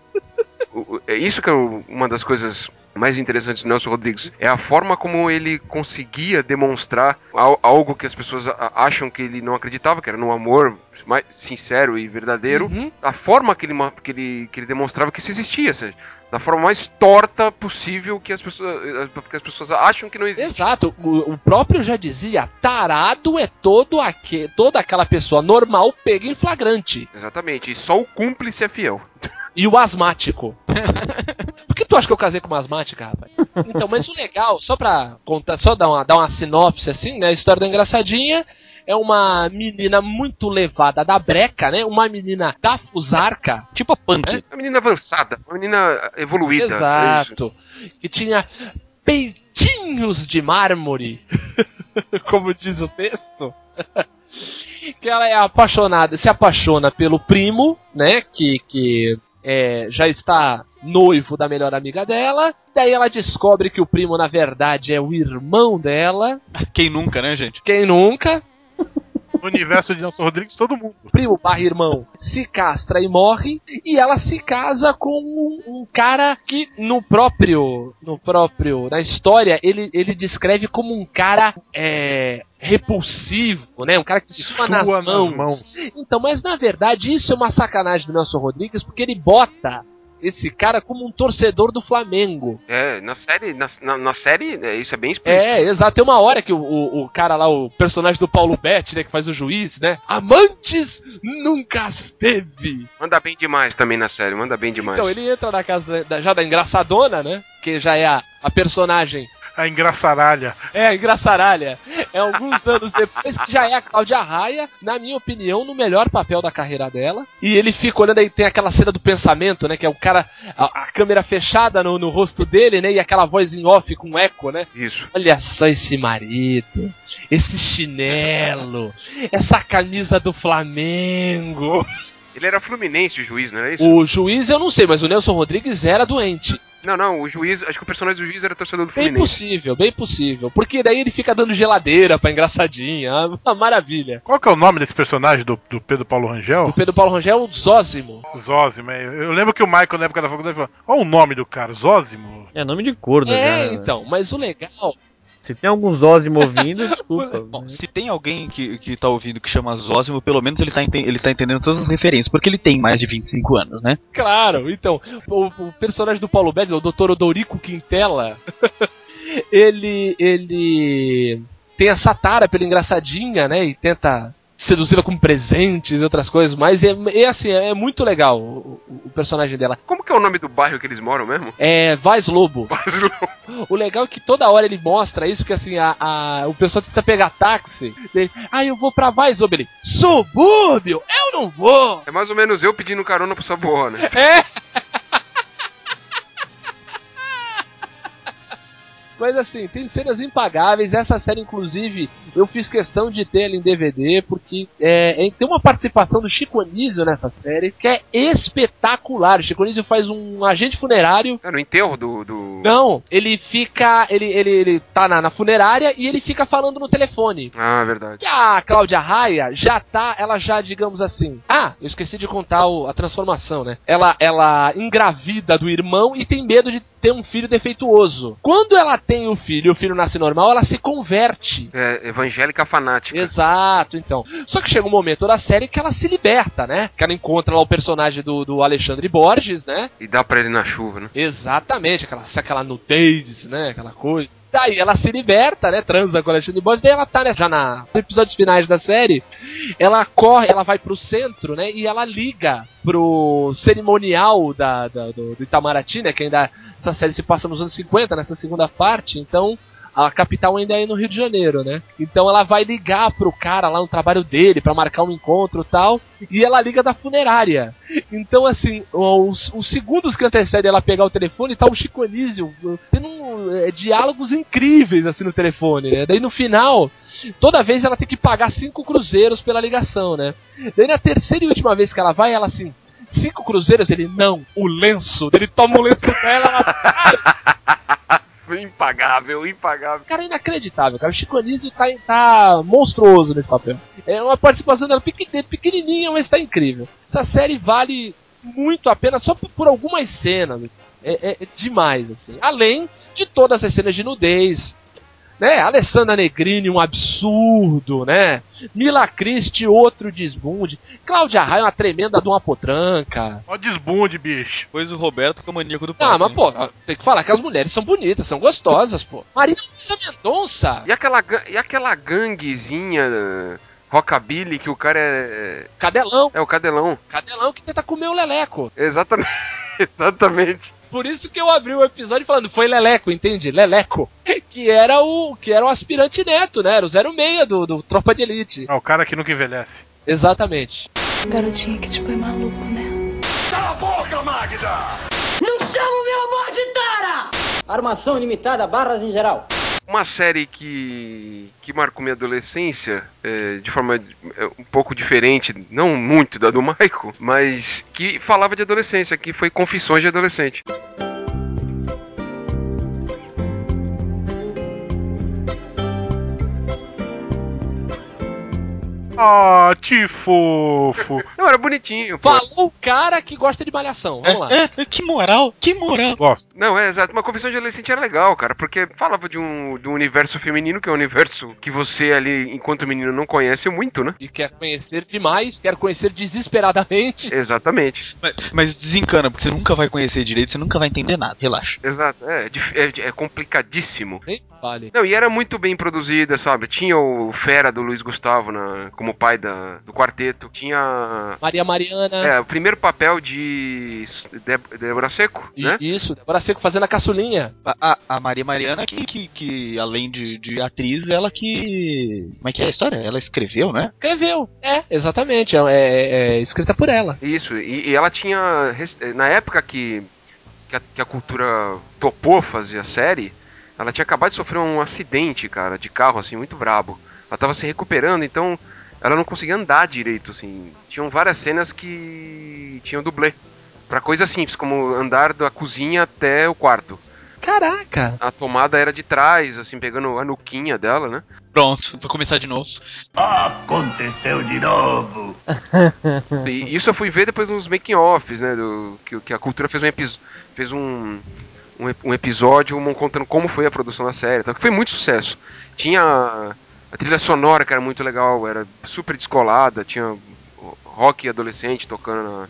É isso que é uma das coisas mais interessantes do Nelson Rodrigues. É a forma como ele conseguia demonstrar al- algo que as pessoas acham que ele não acreditava, que era no amor mais sincero e verdadeiro. Uhum. A forma que ele, que, ele, que ele demonstrava que isso existia, seja, da forma mais torta possível que as pessoas, eh, que as pessoas acham que não existe. Exato, o, o próprio já dizia, tarado é todo aque, toda aquela pessoa normal pega em flagrante. Exatamente, e só o cúmplice é fiel. E o asmático. Por que tu acha que eu casei com uma asmática, rapaz? Então, mas o legal, só pra contar, só dar uma, dar uma sinopse assim, né? A história da engraçadinha é uma menina muito levada da breca, né? Uma menina da fusarca. Tipo a punk. É? Uma menina avançada, uma menina evoluída. é. Exato. Que tinha peitinhos de mármore, como diz o texto. que ela é apaixonada, se apaixona pelo primo, né? Que, que é, já está noivo da melhor amiga dela. Daí ela descobre que o primo, na verdade, é o irmão dela. Quem nunca, né, gente? Quem nunca? No universo de Nelson Rodrigues, todo mundo. primo barra irmão se castra e morre e ela se casa com um, um cara que no próprio no próprio na história ele, ele descreve como um cara é, repulsivo, né? Um cara que sua nas Sua mãos. Então, mas na verdade isso é uma sacanagem do Nelson Rodrigues porque ele bota esse cara como um torcedor do Flamengo. É, na série, na, na, na série é, isso é bem explícito. É, exato. Tem uma hora que o, o, o cara lá, o personagem do Paulo Betti, né, que faz o juiz, né? Amantes nunca esteve. Manda bem demais também na série, manda bem demais. Então, ele entra na casa da, já da engraçadona, né? Que já é a, a personagem. A engraçaralha. É, a engraçaralha. É alguns anos depois que já é a Cláudia Raia, na minha opinião, no melhor papel da carreira dela. E ele fica olhando aí, tem aquela cena do pensamento, né? Que é o cara, a, a câmera fechada no, no rosto dele, né? E aquela voz em off com eco, né? Isso. Olha só esse marido, esse chinelo, essa camisa do Flamengo. Ele era fluminense, o juiz, não era isso? O juiz eu não sei, mas o Nelson Rodrigues era doente. Não, não, o juiz, acho que o personagem do juiz era torcedor do Bem Fluminense. possível, bem possível. Porque daí ele fica dando geladeira pra engraçadinha. Uma maravilha. Qual que é o nome desse personagem do, do Pedro Paulo Rangel? O Pedro Paulo Rangel, o Zózimo. Zózimo. é. Eu lembro que o Michael, na época da faculdade, falou: Qual o nome do cara? Zózimo? É nome de corno É, já. então, mas o legal. Se tem algum Zózimo ouvindo, desculpa. Bom, se tem alguém que, que tá ouvindo que chama Zósimo, pelo menos ele tá, ele tá entendendo todas as referências, porque ele tem mais de 25 anos, né? Claro, então, o, o personagem do Paulo Bede, o Dr. Odorico Quintela, ele. ele. tem essa tara pela engraçadinha, né? E tenta seduzi-la com presentes e outras coisas, mas é, é assim, é muito legal o, o- personagem dela. Como que é o nome do bairro que eles moram mesmo? É Vaz Lobo. O legal é que toda hora ele mostra isso, porque assim, a, a- o pessoal tenta pegar táxi. Ele, ah, eu vou pra Vaz Lobo. Ele, subúrbio? Eu não vou! É mais ou menos eu pedindo carona pro Saboa, né? É! Mas assim, tem cenas impagáveis. Essa série, inclusive, eu fiz questão de ter ela em DVD, porque é, é- tem uma participação do Chico Anísio nessa série que é espetacular. O Chico Anísio faz um agente funerário. É no enterro do. do... Não, ele fica. Ele, ele, ele tá na, na funerária e ele fica falando no telefone. Ah, verdade. E a Cláudia Raia já tá, ela já, digamos assim. Ah, eu esqueci de contar o- a transformação, né? Ela, ela engravida do irmão e tem medo de ter um filho defeituoso. Quando ela tem o filho e o filho nasce normal, ela se converte. É, evangélica fanática. Exato, então. Só que chega um momento da série que ela se liberta, né? Que ela encontra lá o personagem do, do Alexandre Borges, né? E dá pra ele na chuva, né? Exatamente, aquela, aquela nudez, né? Aquela coisa. Daí ela se liberta, né? Transa com o Alexandre Borges, daí ela tá né, já na, nos episódios finais da série. Ela corre, ela vai pro centro, né? E ela liga pro cerimonial da, da- do, do Itamaraty, né? Que ainda essa série se passa nos anos 50, nessa segunda parte, então a capital ainda é no Rio de Janeiro, né? Então ela vai ligar pro cara lá no trabalho dele pra marcar um encontro tal, e ela liga da funerária. Então, assim, os, os segundos que antecedem ela pegar o telefone, tá o Chico uh, tendo um, é, diálogos incríveis assim no telefone, né? Daí no final, toda vez ela tem que pagar cinco cruzeiros pela ligação, né? Daí na terceira e última vez que ela vai, ela assim, cinco cruzeiros, ele, não, o lenço. Ele toma o lenço dela, ela Impagável, impagável. Cara, é inacreditável, cara. O Chico Anísio tá, tá monstruoso nesse papel. É uma participação dela pequeni- pequenininha, mas tá incrível. Essa série vale muito a pena só por algumas cenas. É, é- é demais, assim. Além de todas as cenas de nudez. Né? Alessandra Negrini, um absurdo, né? Mila Christie, outro desbunde. Cláudia Raia, uma tremenda de uma potranca. Ó, desbunde, bicho. Depois o Roberto que é o maníaco do Ah, papo, mas pô, tem que falar que as mulheres são bonitas, são gostosas, pô. Maria Luísa Mendonça. E aquela, e aquela ganguezinha uh, rockabilly que o cara é. Cadelão. É o cadelão. Cadelão que tenta comer o Leleco. Exatamente. Exatamente. Por isso que eu abri o episódio falando, foi Leleco, entende? Leleco. Que era o que era o aspirante neto, né? Era o 06 do, do Tropa de Elite. É o cara que nunca envelhece. Exatamente. Garotinha que te põe maluco, né? Não chama meu amor de Tara! Armação ilimitada, barras em geral. Uma série que, que marcou minha adolescência é, de forma é, um pouco diferente, não muito da do Michael, mas que falava de adolescência, que foi Confissões de Adolescente. Ah, que fofo. Não, era bonitinho. pô. Falou o cara que gosta de malhação. Vamos lá. É, é, que moral, que moral. Gosto. Não, é exato. Uma confissão de adolescente era legal, cara, porque falava de um, de um universo feminino, que é um universo que você ali, enquanto menino, não conhece muito, né? E quer conhecer demais, quer conhecer desesperadamente. Exatamente. Mas, mas desencana, porque você nunca vai conhecer direito, você nunca vai entender nada, relaxa. Exato. É, é, é complicadíssimo. Vale. Não, e era muito bem produzida, sabe? Tinha o Fera do Luiz Gustavo na, como pai da, do quarteto. Tinha. Maria Mariana. É, o primeiro papel de Dé- Débora Seco, E- né? Isso, Débora Seco fazendo a caçulinha. A, a- a Maria Mariana, que, que, que além de, de atriz, ela que. Como é que é a história? Ela escreveu, né? Escreveu. É, exatamente. É, é- é escrita por ela. Isso, e, e ela tinha. Na época que, que, a, que a cultura topou fazer a série, ela tinha acabado de sofrer um acidente, cara, de carro, assim, muito brabo. Ela tava se recuperando, então ela não conseguia andar direito, assim. Tinham várias cenas que tinham dublê. Pra coisas simples, como andar da cozinha até o quarto. Caraca. A tomada era de trás, assim, pegando a nuquinha dela, né? Pronto, vou começar de novo. Aconteceu de novo. E isso eu fui ver depois nos making-offs, né? Do, que, que a cultura fez um, fez um, um, um episódio contando como foi a produção da série, então, que foi muito sucesso. Tinha a trilha sonora que era muito legal, era super descolada, tinha rock adolescente tocando na.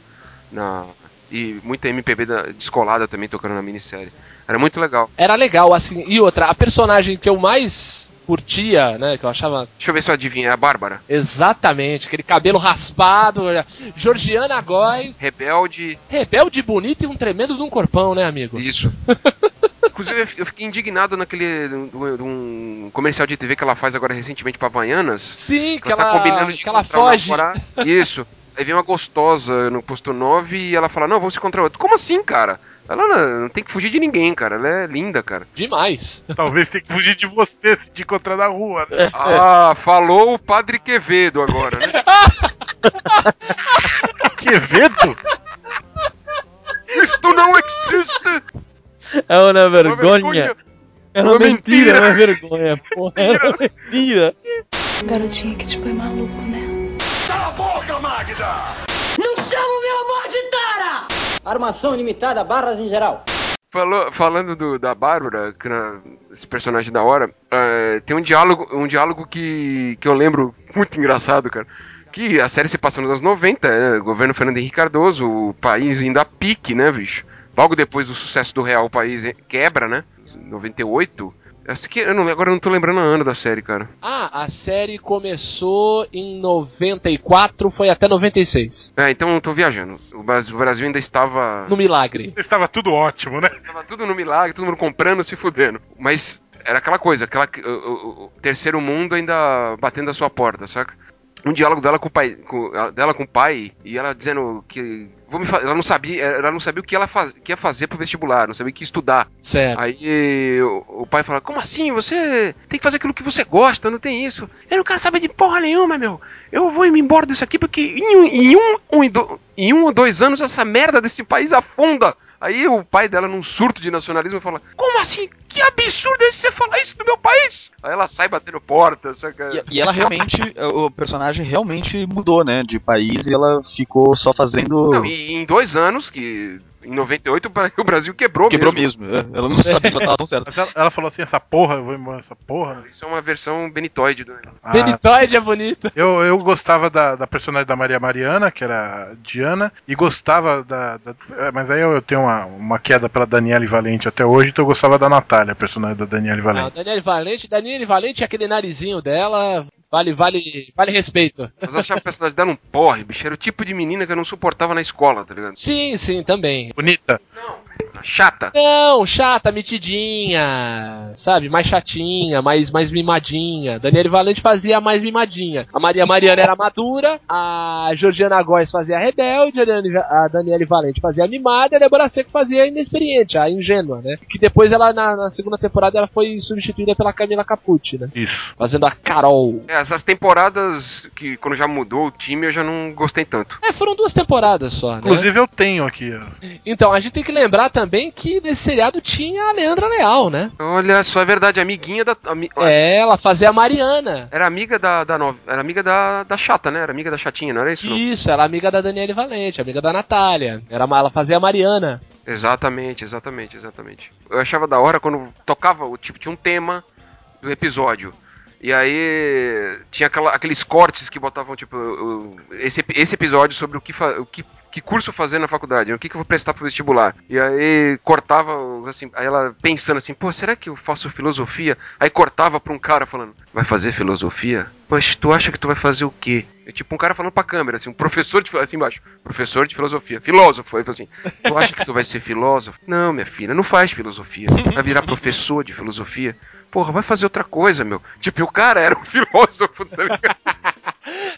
na- e muita MPB da- descolada também tocando na minissérie. Era muito legal. Era legal, assim. E outra, a personagem que eu mais curtia, né? Que eu achava Deixa eu ver se eu adivinho, é a Bárbara. exatamente aquele cabelo raspado. Georgiana Góes, Rebelde, rebelde bonita e um tremendo de um corpão, né, amigo? Isso. Inclusive, eu fi- eu fiquei indignado naquele. um comercial de TV que ela faz agora recentemente pra Havaianas. Sim, que ela tá ela, combinando de que ela foge. Isso. Aí vem uma gostosa no posto 9 e ela fala: Não, vamos se encontrar outro. Como assim, cara? Ela não, não tem que fugir de ninguém, cara. Ela é linda, cara. Demais. Talvez tenha que fugir de você se te encontrar na rua, né? Ah, falou o Padre Quevedo agora, né? Quevedo? Isto não existe! É uma vergonha. É uma Uma mentira, mentira. é uma vergonha, porra. É uma mentira. Garotinha que te põe maluco, né? Não chama meu amor de Tara! Armação ilimitada, barras em geral. Falou, falando do- da Bárbara, que na- esse personagem da hora, é, tem um diálogo, um diálogo que, que eu lembro muito engraçado, cara. Que a série se passa nos anos 90, né? Governo Fernando Henrique Cardoso, o país indo a pique, né, bicho? Logo depois do sucesso do Real, o país quebra, né? 98. Essa que, eu não, agora eu não tô lembrando o ano da série, cara. Ah, a série começou em 94, foi até 96. É, então eu tô viajando. O Brasil, o Brasil ainda estava. No Milagre. Estava tudo ótimo, né? Tava tudo no milagre, todo mundo comprando, se fudendo. Mas era aquela coisa, aquela, o, o- o terceiro mundo ainda batendo a sua porta, saca? Um diálogo dela com o pai, com, dela com o pai, e ela dizendo que vou me fa- ela não sabia, ela não sabia o que ela faz, que ia fazer pro vestibular, não sabia o que estudar. Certo. Aí o, o pai fala: Como assim? Você tem que fazer aquilo que você gosta, não tem isso. Eu não quero saber de porra nenhuma, meu. Eu vou me embora disso aqui porque em um, em um, um do- em um ou dois anos essa merda desse país afunda. Aí o pai dela, num surto de nacionalismo, fala: Como assim? Que absurdo é você falar isso no meu país? Aí ela sai batendo porta, saca? E, e ela realmente, o personagem realmente mudou, né, de país e ela ficou só fazendo. Não, e em dois anos, que em 98 o Bra- o Brasil quebrou, Quebrou mesmo. mesmo. é, Ela não sabia que ela tava tão certa. Ela, ela falou assim, essa porra, eu vou embora essa porra. Isso é uma versão benitoide do Ah, Benitoide é bonito. eu, eu gostava da, da personagem da Maria Mariana, que era Diana, e gostava da. da- é, mas aí eu, eu tenho uma, uma queda pela Daniele Valente até hoje, então eu gostava da Natália, a personagem da Daniele Ah, Valente. Daniele Valente, Daniele Valente, aquele narizinho dela, vale, vale, vale respeito. Mas eu achava a personagem dela um porre, bicho. Era o tipo de menina que eu não suportava na escola, tá ligado? Sim, sim, também. Bonita. Chata. Não, chata, metidinha, sabe? Mais chatinha, mais, mais mimadinha. Daniele Valente fazia mais mimadinha. A Maria Mariana era madura, a Georgiana Góes fazia a rebelde, a Daniele, Valente fazia a mimada e a Débora Seco fazia a inexperiente, a ingênua, né? Que depois ela, na, na segunda temporada, ela foi substituída pela Camila Capucci, né? Isso. Fazendo a Carol. É, Essas temporadas que quando já mudou o time eu já não gostei tanto. É, foram duas temporadas só, né? Inclusive eu tenho aqui. ó. Então, a gente tem que lembrar também que nesse seriado tinha a Leandra Leal, né? Olha só, é verdade, amiguinha da. ami- É, ela fazia a Mariana. Era amiga da, da nova. Era amiga da, da chata, né? Era amiga da chatinha, não era isso? não? Isso, ela é amiga da Daniele Valente, amiga da Natália. Era, ela fazia a Mariana. Exatamente, exatamente, exatamente. Eu achava da hora quando tocava, o tipo, tinha um tema do episódio. E aí tinha aquela- aqueles cortes que botavam, tipo, esse, esse episódio sobre o que, fa- o que, que curso fazer na faculdade, o que, que eu vou prestar pro vestibular. E aí cortava, assim, aí ela pensando assim, pô, será que eu faço filosofia? Aí cortava pra um cara falando, vai fazer filosofia? Mas tu acha que tu vai fazer o quê? É tipo um cara falando pra câmera, assim, um professor de, assim embaixo, professor de filosofia, filósofo, aí assim, tu acha que tu vai ser filósofo? Não, minha filha, não faz filosofia, vai virar professor de filosofia. Porra, vai fazer outra coisa, meu. Tipo, o cara era um filósofo, tá ligado?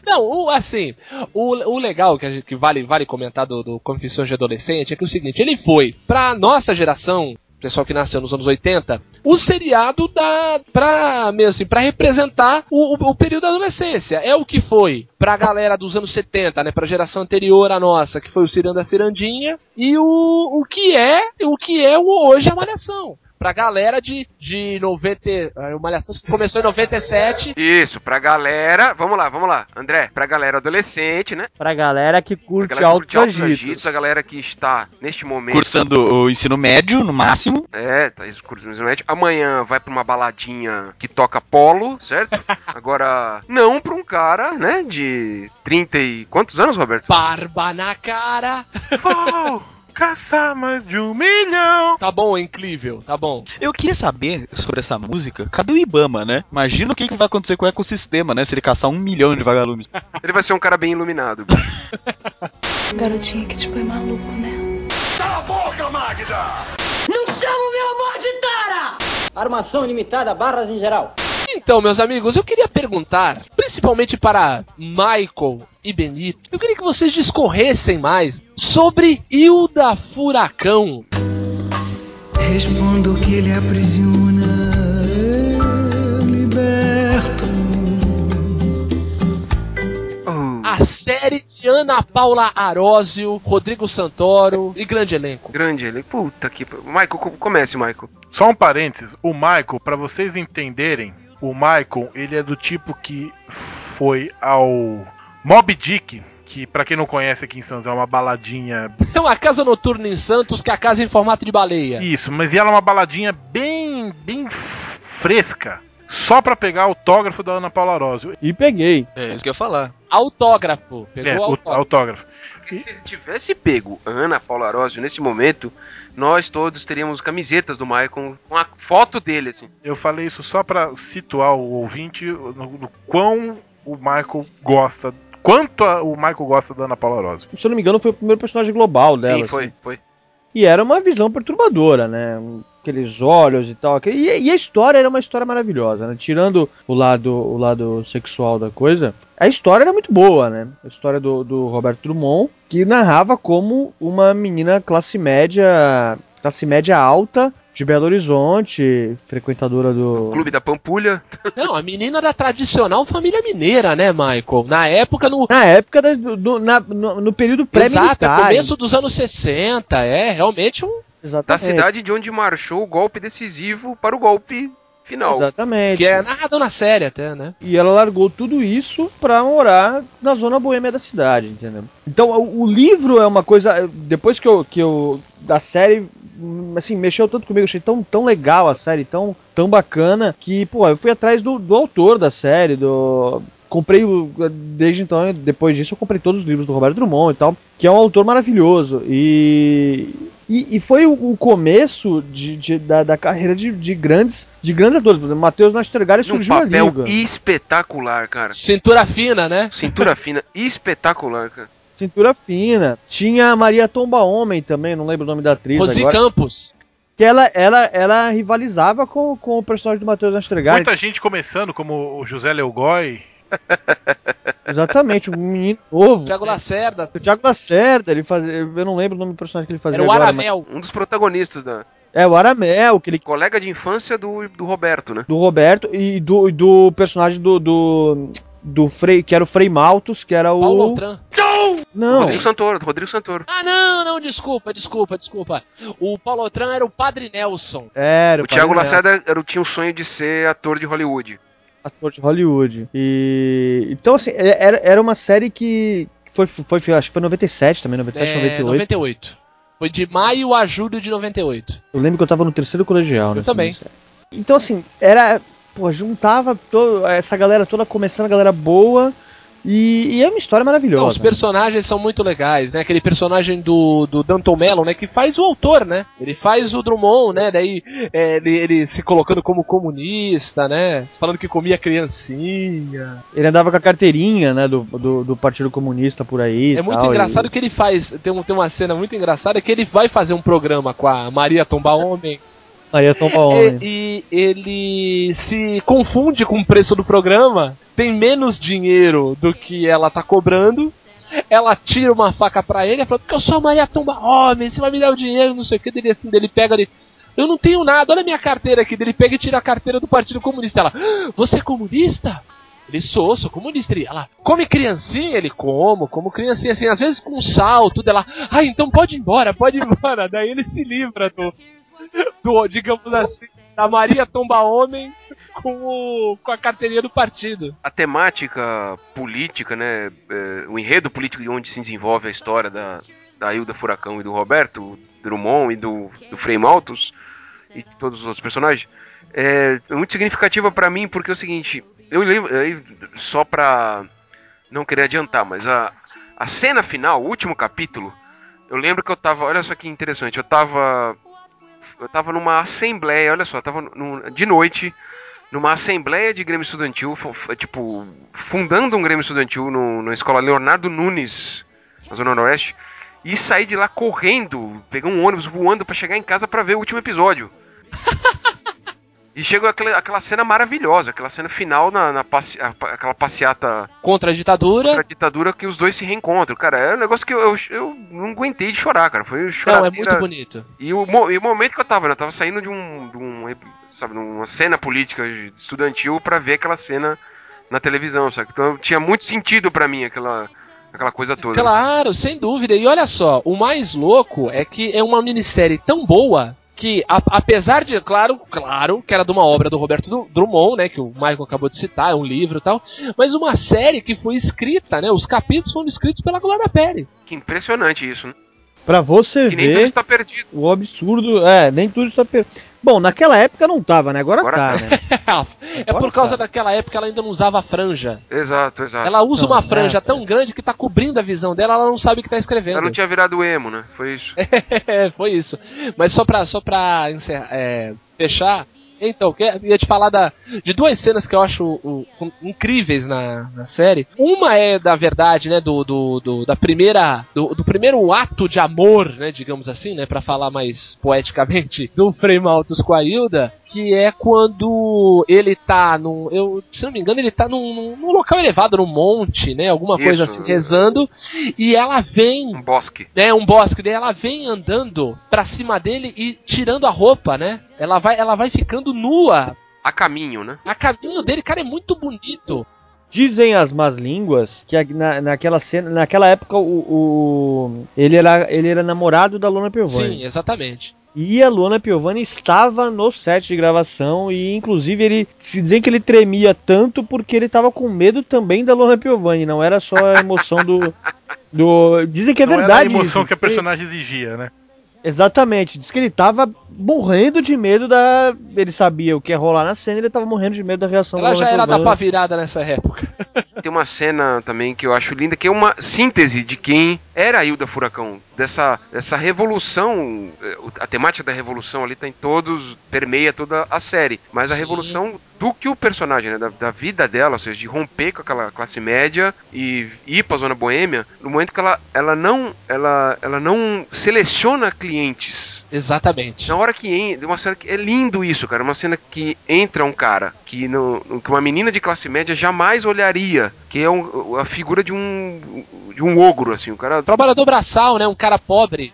Não, o, assim, o, o legal que, gente- que vale, vale comentar do, do Confissões de Adolescente é que é o seguinte, ele foi, pra nossa geração, pessoal que nasceu nos anos 80, o seriado da, pra, mesmo assim, pra representar o, o, o período da adolescência. É o que foi pra galera dos anos 70, né, pra geração anterior à nossa, que foi o Ciranda Cirandinha, e o, o que é, o que é hoje a Malhação. Pra galera de, de 90. A Malhação que começou em 97. Isso, pra galera, vamos lá, vamos lá. André, pra galera adolescente, né? Pra galera que curte galera agitos. agitos, a galera que está neste momento. Cursando o ensino médio, no máximo. É, tá isso, cursando ensino médio. Amanhã vai pra uma baladinha que toca polo, certo? Agora, não pra um cara, né, de 30 e... Quantos anos, Roberto? Barba na cara. Vou caçar mais de um milhão. Tá bom, incrível, tá bom. Eu queria saber sobre essa música. Cadê o Ibama, né? Imagina o que, que vai acontecer com o ecossistema, né? Se ele caçar um milhão de vagalumes. Ele vai ser um cara bem iluminado. Garotinha que te põe maluco, né? Não chama meu amor de Tara! Armação ilimitada, barras em geral. Então, meus amigos, eu queria perguntar, principalmente para Michael e Benito, eu queria que vocês discorressem mais sobre Hilda Furacão. respondo que ele aprisiona, eu liberto. Oh, A série de Ana Paula Arósio, Rodrigo Santoro e grande elenco. grande ele. Puta que. Michael, co- comece, Michael. Só um parênteses, o Michael, pra vocês entenderem, o Michael, ele é do tipo que foi ao Mob Dick, que pra quem não conhece aqui em Santos é uma baladinha. É uma casa noturna em Santos que é a casa em formato de baleia. Isso, mas e ela é uma baladinha bem bem fresca, só pra pegar autógrafo da Ana Paula Arósio. E peguei. É isso que eu ia falar. Autógrafo. Pegou É, o autógrafo. autógrafo. Porque se ele tivesse pego Ana Paula Arósio nesse momento, nós todos teríamos camisetas do Michael com a foto dele, assim. Eu falei isso só pra situar o ouvinte no, no quão o Michael gosta, quanto a- o Michael gosta da Ana Paula Arósio. Se eu não me engano, foi o primeiro personagem global dela. Sim, assim. foi, foi. E era uma visão perturbadora, né? Aqueles olhos e tal. aquele- E, e a história era uma história maravilhosa, né? Tirando o lado, o lado sexual da coisa, a história era muito boa, né? A história do, do Roberto Drummond, que narrava como uma menina classe média, classe média alta, de Belo Horizonte, frequentadora do. Clube da Pampulha. Não, a menina da tradicional família mineira, né, Michael? Na época, no. Na época, da- do, na- no, no período Exato, é pré-militar. começo dos anos 60, é realmente um. Da Exatamente. cidade de onde marchou o golpe decisivo para o golpe final. Exatamente. Que é narrador na série até, né? E ela largou tudo isso pra morar na zona boêmia da cidade, entendeu? Então o, o livro é uma coisa. Depois que eu. Que eu da série. Assim, mexeu tanto comigo, achei tão, tão legal a série, tão, tão bacana, que, pô, eu fui atrás do, do autor da série, do. Comprei, o- desde então, depois disso, eu comprei todos os livros do Roberto Drummond e tal, que é um autor maravilhoso. E. E, e foi o, o começo de, de- da, da carreira de, de grandes de grandes atores. Por exemplo, Matheus Nastergalli Um surgiu ali. papel cara. espetacular, cara. Cintura fina, né? Cintura fina, espetacular, cara. Cintura fina. Tinha a Maria Tomba Homem também, não lembro o nome da atriz Rosi agora. Campos. Que ela, ela, ela rivalizava com, com o personagem do Matheus Nastergalli. Muita gente começando, como o José Leogói. Exatamente, um menino novo. Tiago Lacerda. O Thiago Lacerda, ele fazia. Eu não lembro o nome do personagem que ele fazia Era o agora. Aramel. Um dos protagonistas da mas- É, o Aramel, que ele colega de infância do, do Roberto, né? do Roberto e do, e do personagem do. do do Frei, que era o Frei Maltos, que era o. Paulo Outram. Não, Rodrigo Santoro, do Rodrigo Santoro. Ah, não, não, desculpa, desculpa, desculpa. O Paulo Outram era o Padre Nelson. era O Thiago Padre Nelson. Lacerda era, tinha o sonho de ser ator de Hollywood. Ator de Hollywood. E então assim, é- era, era uma série que foi foi acho que foi 97 também, 97, É, 98. 98. Foi de maio a julho de 98. Eu lembro que eu tava no terceiro colegial, né? também. Então assim, era, pô, juntava to- essa galera toda começando, a galera boa. E, e é uma história Não, maravilhosa. os personagens são muito legais, né? Aquele personagem do, do Danton Mello, né? Que faz o autor, né? Ele faz o Drummond, né? Daí é, ele, ele se colocando como comunista, né? Falando que comia criancinha. Ele andava com a carteirinha, né, do, do, do Partido Comunista por aí. É e muito tal, engraçado e- que ele faz. Tem, um, tem uma cena muito engraçada que ele vai fazer um programa com a Maria Tomba Homem. Aí é Tom Homem. E, e ele se confunde com o preço do programa, tem menos dinheiro do que ela tá cobrando. Ela tira uma faca pra ele e fala, porque eu sou a Maria Tomba Homem, você vai me dar o dinheiro, não sei o que, dele assim, dele pega ele. Eu não tenho nada, olha a minha carteira aqui. Dele pega e tira a carteira do Partido Comunista. Ela, "Ah, você é comunista? Ele sou, sou comunista. Ele, ela, come criancinha? Ele, como, como criancinha, assim, às vezes com sal, tudo. Ela, ah, então pode ir embora, pode ir embora. Daí ele se livra do, do digamos assim, da Maria Tomba Homem com, o, com a carteirinha do partido. A temática política, né? é, o enredo político de onde se desenvolve a história da, da Hilda Furacão e do Roberto Drummond e do, do Frei Maltos e todos os outros personagens é muito significativa pra mim porque é o seguinte, eu lembro, só pra não querer adiantar, mas a, a cena final, o último capítulo, eu lembro que eu tava, olha só que interessante, eu tava eu tava numa assembleia, olha só, tava de noite numa assembleia de Grêmio Estudantil, tipo, fundando um Grêmio Estudantil no, na escola Leonardo Nunes, na Zona Noroeste, e saí de lá correndo, peguei um ônibus voando pra chegar em casa pra ver o último episódio. E chegou aquela, aquela cena maravilhosa, aquela cena final na, na passe- a- aquela passeata Contra a ditadura. contra a ditadura que os dois se reencontram. Cara, é um negócio que eu, eu, eu não aguentei de chorar, cara. Foi Não, chorar. é muito bonito. E o, e o momento que eu tava, né? Eu tava saindo de um. De um sabe, uma cena política estudantil pra ver aquela cena na televisão, sabe? Então tinha muito sentido pra mim aquela, aquela coisa toda. Claro, sem dúvida. E olha só, o mais louco é que é uma minissérie tão boa que, a- apesar de, claro, claro, que era de uma obra do Roberto Dru- Drummond, né, que o Michael acabou de citar, é um livro e tal, mas uma série que foi escrita, né, os capítulos foram escritos pela Glória Pérez. Que impressionante isso, né? Pra você Que nem tudo ver está perdido. o absurdo. É, nem tudo está perdido. Bom, naquela época não tava, né? Agora, Agora tá, tá. né? é por causa daquela época ela ainda não usava franja. Exato, exato. Ela usa Não, uma é, franja tão grande que tá cobrindo a visão dela, ela não sabe o que tá escrevendo. Ela não tinha virado emo, né? Foi isso. É, foi isso. Mas só pra, só pra encerrar, é, fechar, então, eu ia te falar da, de duas cenas que eu acho o- o- incríveis na, na série. Uma é da verdade, né, do, do, do- da primeira, do, do primeiro ato de amor, né, digamos assim, né, para falar mais poeticamente, do Frei Maltos com a Hilda, que é quando ele tá num, eu, se não me engano, ele tá num, num- local elevado, num monte, né, alguma coisa Isso. assim, rezando, e ela vem Um bosque. né, um bosque, daí ela vem andando pra cima dele e tirando a roupa, né? Ela vai, ela vai ficando nua. A caminho, né? A caminho dele, cara, é muito bonito. Dizem as más línguas que na, naquela cena, naquela época o, o- ele era ele era namorado da Luana Piovani. Sim, exatamente. E a Luana Piovani estava no set de gravação e inclusive ele se dizem que ele tremia tanto porque ele estava com medo também da Luana Piovani, não era só a emoção do do dizem que é Não era verdade a emoção isso, que a personagem exigia, né? Exatamente, diz que ele tava morrendo de medo da. Ele sabia o que ia rolar na cena, ele tava morrendo de medo da reação Ela já era da virada nessa época. Tem uma cena também que eu acho linda, que é uma síntese de quem era a Hilda Furacão. Dessa, dessa revolução. eh, A temática da revolução ali tá em todos. permeia toda a série. Mas a Sim. revolução do que o personagem, né? Da, da vida dela, ou seja, de romper com aquela classe média e ir pra zona boêmia, no momento que ela, ela não. Ela, ela não seleciona clientes. Exatamente. Na hora que entra, uma cena que é lindo isso, cara, uma cena que entra um cara que, no, que uma menina de classe média jamais olharia, que é um- a figura de um de um ogro assim, o cara Trabalhador braçal, né? Um cara pobre.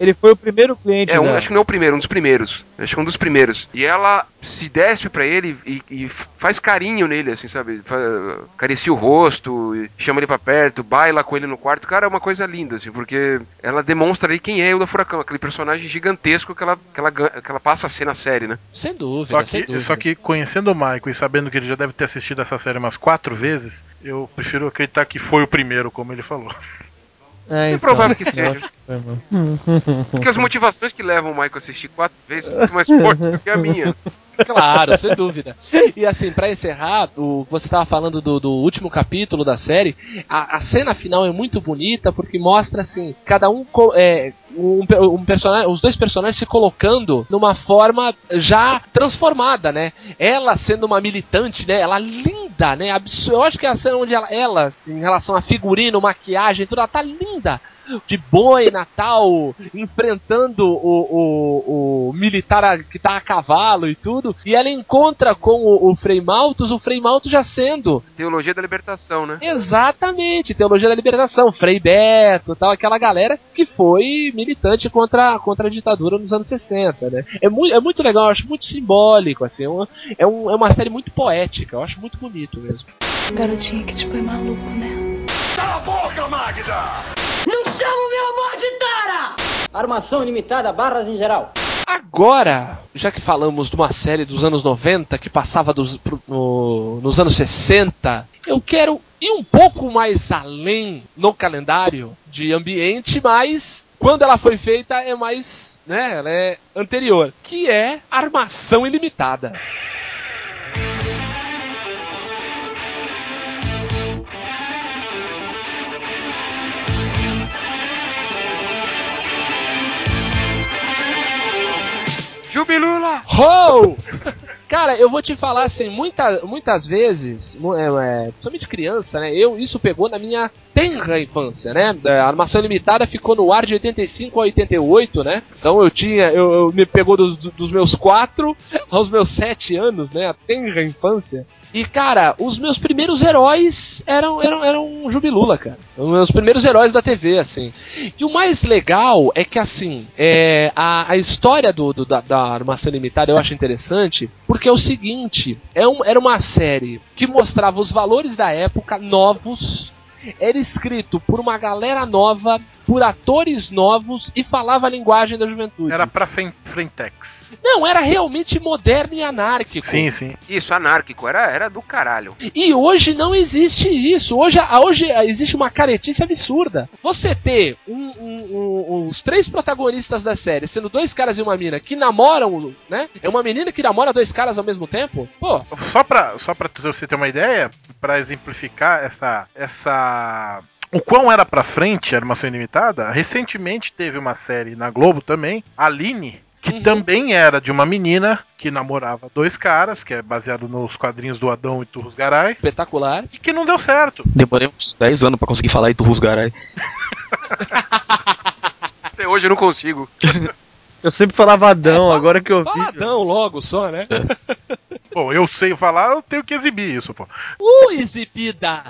Ele foi o primeiro cliente é um, acho que não é o primeiro, um dos primeiros. Acho que é um dos primeiros. E ela se despe pra ele e, e faz carinho nele, assim, sabe? Acaricia o rosto, chama ele pra perto, baila com ele no quarto. Cara, é uma coisa linda, assim, porque ela demonstra ali quem é o da Furacão, aquele personagem gigantesco que ela, que ela, que ela passa a ser na série, né? Sem dúvida, Só sem que, dúvida. só que conhecendo o Michael e sabendo que ele já deve ter assistido essa série umas quatro vezes, eu prefiro acreditar que foi o primeiro, como ele falou. É, É então. provável que seja. Foi, mano. Porque as motivações que levam o Michael a assistir quatro vezes são muito mais fortes do que a minha. Claro, sem dúvida. E assim, pra encerrar, o, você estava falando do, do último capítulo da série. A, a cena final é muito bonita porque mostra assim, cada um co- é, um, um personagem, os dois personagens se colocando numa forma já transformada, né? Ela sendo uma militante, né? Ela linda, né? Eu acho que é a cena onde ela, ela, em relação a figurino, maquiagem, tudo, ela tá linda de boi natal enfrentando o, o, o militar a- que tá a cavalo e tudo e ela encontra com o, o Frei Maltus o Frei Maltus já sendo Teologia da libertação, né? exatamente teologia da libertação Frei Beto tal aquela galera que foi militante contra, contra a ditadura nos anos 60 né é muito, é muito legal eu acho muito simbólico assim é uma, é, um, é uma série muito poética eu acho muito bonito mesmo Garotinha que te põe maluco, né? Não chama o meu amor de Tara! Armação ilimitada, barras em geral. Agora, já que falamos de uma série dos anos 90 que passava dos- pro- no- nos anos 60, eu quero ir um pouco mais além no calendário de ambiente, mas quando ela foi feita é mais, né, ela é anterior, que é Armação Ilimitada. Jubilula! Ho! Cara, eu vou te falar assim, muita, muitas vezes, é, é, principalmente criança, né? Eu, isso pegou na minha tenra infância, né? A Armação Limitada ficou no ar de 85 a 88, né? Então eu tinha, eu, eu me pegou dos, dos meus 4 aos meus 7 anos, né? A tenra infância. E, cara, os meus primeiros heróis eram, eram, eram Jubilula, cara. Os meus primeiros heróis da TV, assim. E o mais legal é que, assim, é, a, a história do, do da, da Armação Limitada eu acho interessante, porque é o seguinte: é um, era uma série que mostrava os valores da época novos. Era escrito por uma galera nova, por atores novos e falava a linguagem da juventude. Era pra Frentex. Não, era realmente moderno e anárquico. Sim, sim. Isso, anárquico, era, era do caralho. E hoje não existe isso. Hoje, hoje existe uma caretice absurda. Você ter um- um- um- os três protagonistas da série, sendo dois caras e uma mina, que namoram, né? É uma menina que namora dois caras ao mesmo tempo. Pô, Só pra, só pra você ter uma ideia, pra exemplificar essa. essa o quão era pra frente a Armação Ilimitada, recentemente teve uma série na Globo também, Aline, que Uhum. também era de uma menina que namorava dois caras, que é baseado nos quadrinhos do Adão e Turros Garay, espetacular. e que não deu certo. Demorei uns 10 anos pra conseguir falar e tu rusgarai. Até hoje eu não consigo. Eu sempre falava Adão, É, agora que eu vi. Faladão logo só, né? Bom, eu sei falar, eu tenho que exibir isso, pô. Uh, exibida!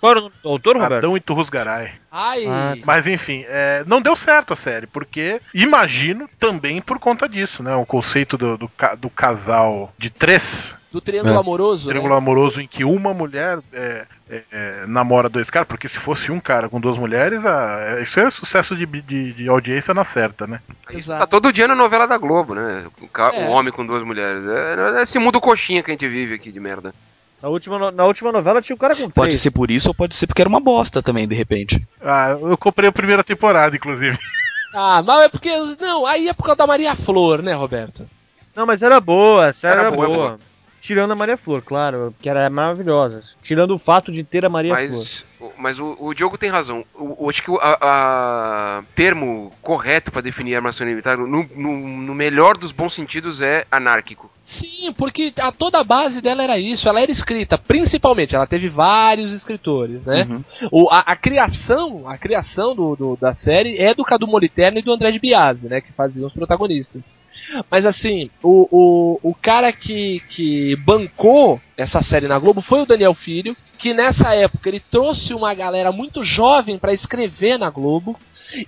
Qual era o nome do autor, Roberto? Adão e Turros Garay. Ai, Ah, Mas enfim, é, não deu certo a série, porque imagino também por conta disso, né? O conceito do, do, do casal de três, do triângulo É. amoroso, triângulo né? amoroso, em que uma mulher é, é, é, namora dois caras, porque se fosse um cara com duas mulheres, a- isso é sucesso de, de, de audiência na certa, né? Isso Exato. tá todo dia na novela da Globo, né? O, ca- É. o homem com duas mulheres. É, é esse mundo coxinha que a gente vive aqui de merda. Na última, na última novela tinha o cara com Pode três. ser por isso ou pode ser porque era uma bosta também, de repente. Ah, eu comprei a primeira temporada, inclusive. Ah, mas é porque. Não, aí é por causa da Maria Flor, né, Roberto? Não, mas era boa, a série Era era, boa, boa. Tirando a Maria Flor, claro, que era maravilhosa. Tirando o fato de ter a Maria Flor. Mas, o- mas o, o Diogo tem razão. O, o- acho que o a, a- termo correto pra definir armação limitada, no, no, no melhor dos bons sentidos, é anárquico. Sim, porque a toda a base dela era isso. Ela era escrita, principalmente. Ela teve vários escritores, né? Uhum. O, a, a criação, a criação do, do- da série é do Cadu Moliterno e do André de Biase, né? Que faziam os protagonistas. Mas assim, o, o, o cara que, que bancou essa série na Globo foi o Daniel Filho, que nessa época ele trouxe uma galera muito jovem para escrever na Globo.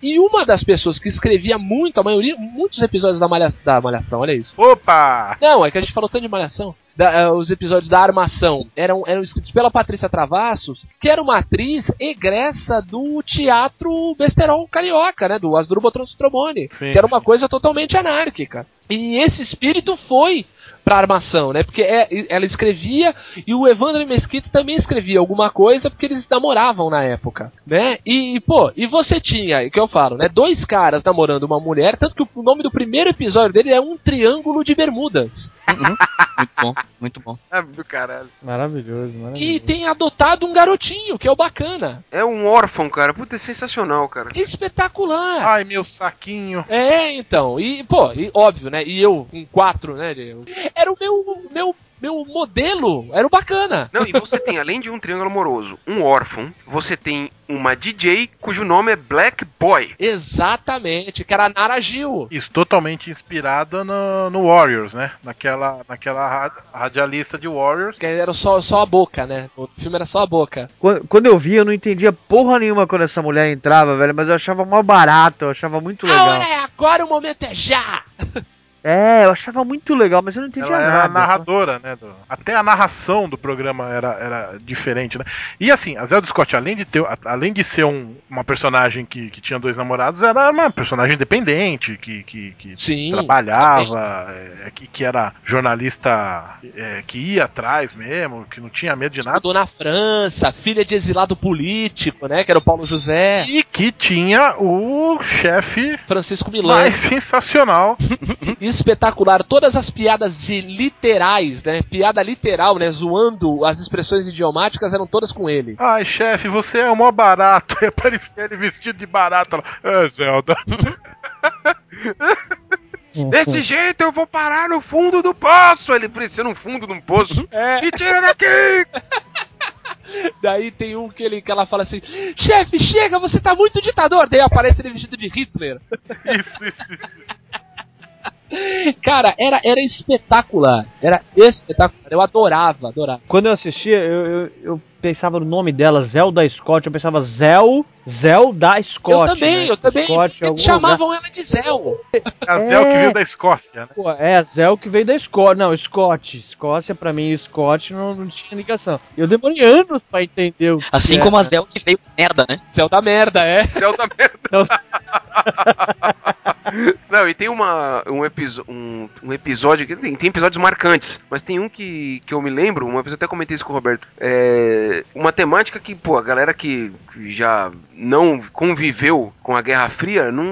E uma das pessoas que escrevia muito, a maioria, muitos episódios da, malha, da Malhação, olha isso. Opa! Não, é que a gente falou tanto de Malhação. Da- eh, os episódios da Armação eram, eram escritos pela Patrícia Travassos, que era uma atriz egressa do teatro besterol carioca, né? Do Asdrubal Trombone. Que era uma coisa totalmente anárquica. E esse espírito foi pra armação, né? Porque é- ela escrevia e o Evandro Mesquita também escrevia alguma coisa porque eles namoravam na época, né? E, e, pô, e você tinha, o que eu falo, né? Dois caras namorando uma mulher, tanto que o nome do primeiro episódio dele é um triângulo de bermudas. Muito bom, muito bom. É do caralho. Maravilhoso, maravilhoso. E tem adotado um garotinho, que é o bacana. É um órfão, cara. Puta, é sensacional, cara. Espetacular. Ai, meu saquinho. É, então, e, pô, e, óbvio, né? E eu, com quatro, né? de- Era o meu, meu, meu modelo, era o bacana. Não, e você tem, além de um triângulo amoroso, um órfão, você tem uma DJ cujo nome é Black Boy. Exatamente, que era a Nara Gil. Isso, totalmente inspirada no, no Warriors, né? Naquela, naquela ra- radialista de Warriors. Que era só, só a boca, né? O filme era só a boca. Quando, quando eu vi, eu não entendia porra nenhuma quando essa mulher entrava, velho, mas eu achava mó barato, eu achava muito A legal. hora é agora, o momento é já! É, eu achava muito legal, mas eu não entendia Ela era nada. a narradora, né? do- até a narração do programa era, era diferente, né? E assim, a Zelda Scott, além de, ter, além de ser um- uma personagem que, que tinha dois namorados, era uma personagem independente, que, que, que Sim. trabalhava, é, que, que era jornalista é, que ia atrás mesmo, que não tinha medo de nada. Estudou na França, filha de exilado político, né? Que era o Paulo José. E que tinha o chefe Francisco Milan. mais sensacional. espetacular. Todas as piadas de literais, né? Piada literal, né? Zoando as expressões idiomáticas eram todas com ele. Ai, chefe, você é o maior barato. Aí aparecia ele vestido de barato. Ela, É, Zelda. Desse jeito eu vou parar no fundo do poço. Ele precisa no fundo de um poço. É. Me tira daqui! Daí tem um que, ele, que ela fala assim: Chefe, chega, você tá muito ditador. Daí aparece ele vestido de Hitler. Isso, isso, isso. Cara, era, era espetacular. Era espetacular. Eu adorava, adorava. Quando eu assistia, eu, eu, eu pensava no nome dela, Zelda Scott. Eu pensava Zel, Zelda Scott. eu também, né? eu também. Scott, Eles chamavam ela de Zell. A Zel que É. veio da Escócia, né? Pô, é a Zel que veio da Escócia. Não, Scott. Escócia, pra mim, Scott não, não tinha ligação. Eu demorei anos pra entender o que Assim era. como a Zel que veio de merda, né? Zell da merda, é. Céu da merda. Não. E tem uma, um, um, um episódio que tem, tem episódios marcantes, mas tem um que, que eu me lembro, uma vez eu até comentei isso com o Roberto. É uma temática que, pô, a galera que já não conviveu com a Guerra Fria não,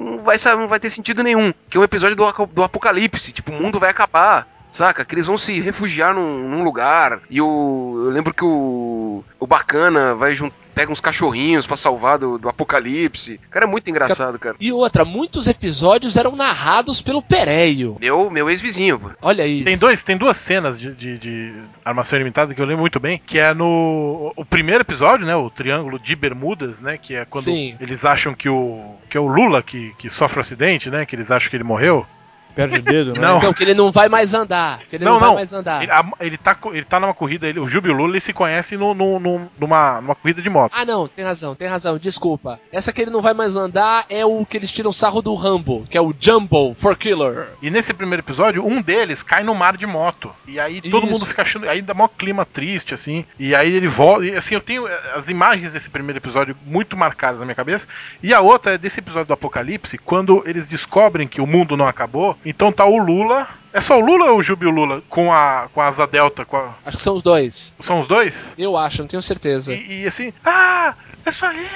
não, vai, não vai ter sentido nenhum. Que é um episódio do, do apocalipse, tipo, o mundo vai acabar. Saca? Que eles vão se refugiar num, num lugar. E o. Eu lembro que o. O bacana vai junto. Pega uns cachorrinhos pra salvar do, do apocalipse. Cara, é muito engraçado, cara. E outra, muitos episódios eram narrados pelo Pereio. Meu, meu ex-vizinho, pô. Olha isso. Tem, dois, tem duas cenas de, de, de Armação Ilimitada que eu lembro muito bem, que é no o primeiro episódio, né, o Triângulo de Bermudas, né, que é quando Sim. eles acham que o que é o Lula que, que sofre o acidente, né, que eles acham que ele morreu. Perde o dedo, né? Não. Então, que ele não vai mais andar. Que ele não, Não, vai não. mais andar. Ele, a- ele tá, ele tá numa corrida, ele, o Júbilo Lula ele se conhece no, no, no- numa, numa corrida de moto. Ah, não, tem razão, tem razão, desculpa. Essa que ele não vai mais andar é o que eles tiram sarro do Rambo, que é o Jumbo for Killer. E nesse primeiro episódio, um deles cai no mar de moto. E aí todo Isso. mundo fica achando. Aí dá mó clima triste, assim. E aí ele volta. E assim, eu tenho eh, as imagens desse primeiro episódio muito marcadas na minha cabeça. E a outra é desse episódio do Apocalipse, quando eles descobrem que o mundo não acabou. Então tá o Lula. É só o Lula ou o Júbilo Lula? Com a, com a asa delta? Com a- Acho que são os dois. São os dois? Eu acho, não tenho certeza. E, e assim, ah, isso aí,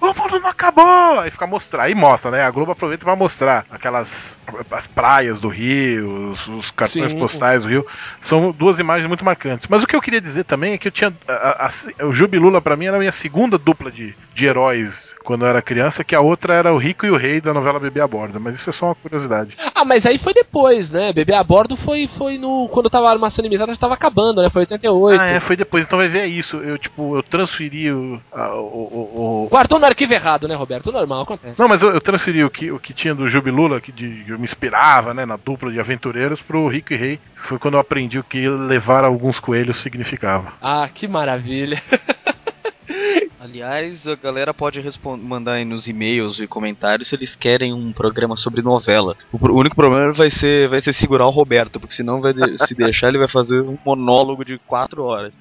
o mundo não acabou. Aí fica mostrar, aí mostra, né? A Globo aproveita pra mostrar aquelas as praias do Rio, os, os cartões Sim. postais do Rio. São duas imagens muito marcantes. Mas o que eu queria dizer também é que eu tinha. a- a- o Jubilula pra mim era a minha segunda dupla de, de heróis quando eu era criança, que a outra era o Rico e o Rei da novela Bebê a Bordo. Mas isso é só uma curiosidade. Ah, mas aí foi depois, né? Bebê a bordo foi, foi no. Quando tava a armação limitada, já tava acabando, né? Foi 88. Ah, é, foi depois. Então vai ver isso. Eu, tipo, eu transferi o- a- o- o- o, Guardou no arquivo errado, né, Roberto? Normal, acontece. Não, mas eu, eu transferi o que, o que tinha do Jubilula, que de, eu me inspirava, né, na dupla de aventureiros, pro Rico e Rei. Foi quando eu aprendi o que levar alguns coelhos significava. Ah, que maravilha. Aliás, a galera pode mandar aí nos e-mails e comentários se eles querem um programa sobre novela. O, pro- o único problema vai ser, vai ser segurar o Roberto, porque senão vai de- se deixar ele vai fazer um monólogo de quatro horas.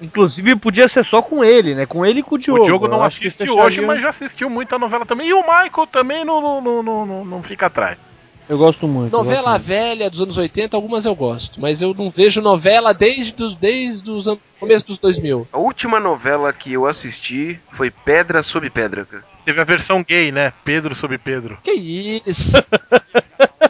Inclusive podia ser só com ele, né? Com ele e com o Diogo. o Diogo não assiste hoje, mas já assistiu muito a novela também. E o Michael também não, não, não, não, fica atrás. Eu gosto muito. Novela gosto muito. velha dos anos 80, algumas eu gosto, mas eu não vejo novela desde os, desde os começo dos 2000. A última novela que eu assisti foi Pedra sobre Pedra. Teve a versão gay, né? Pedro sobre Pedro. Que isso?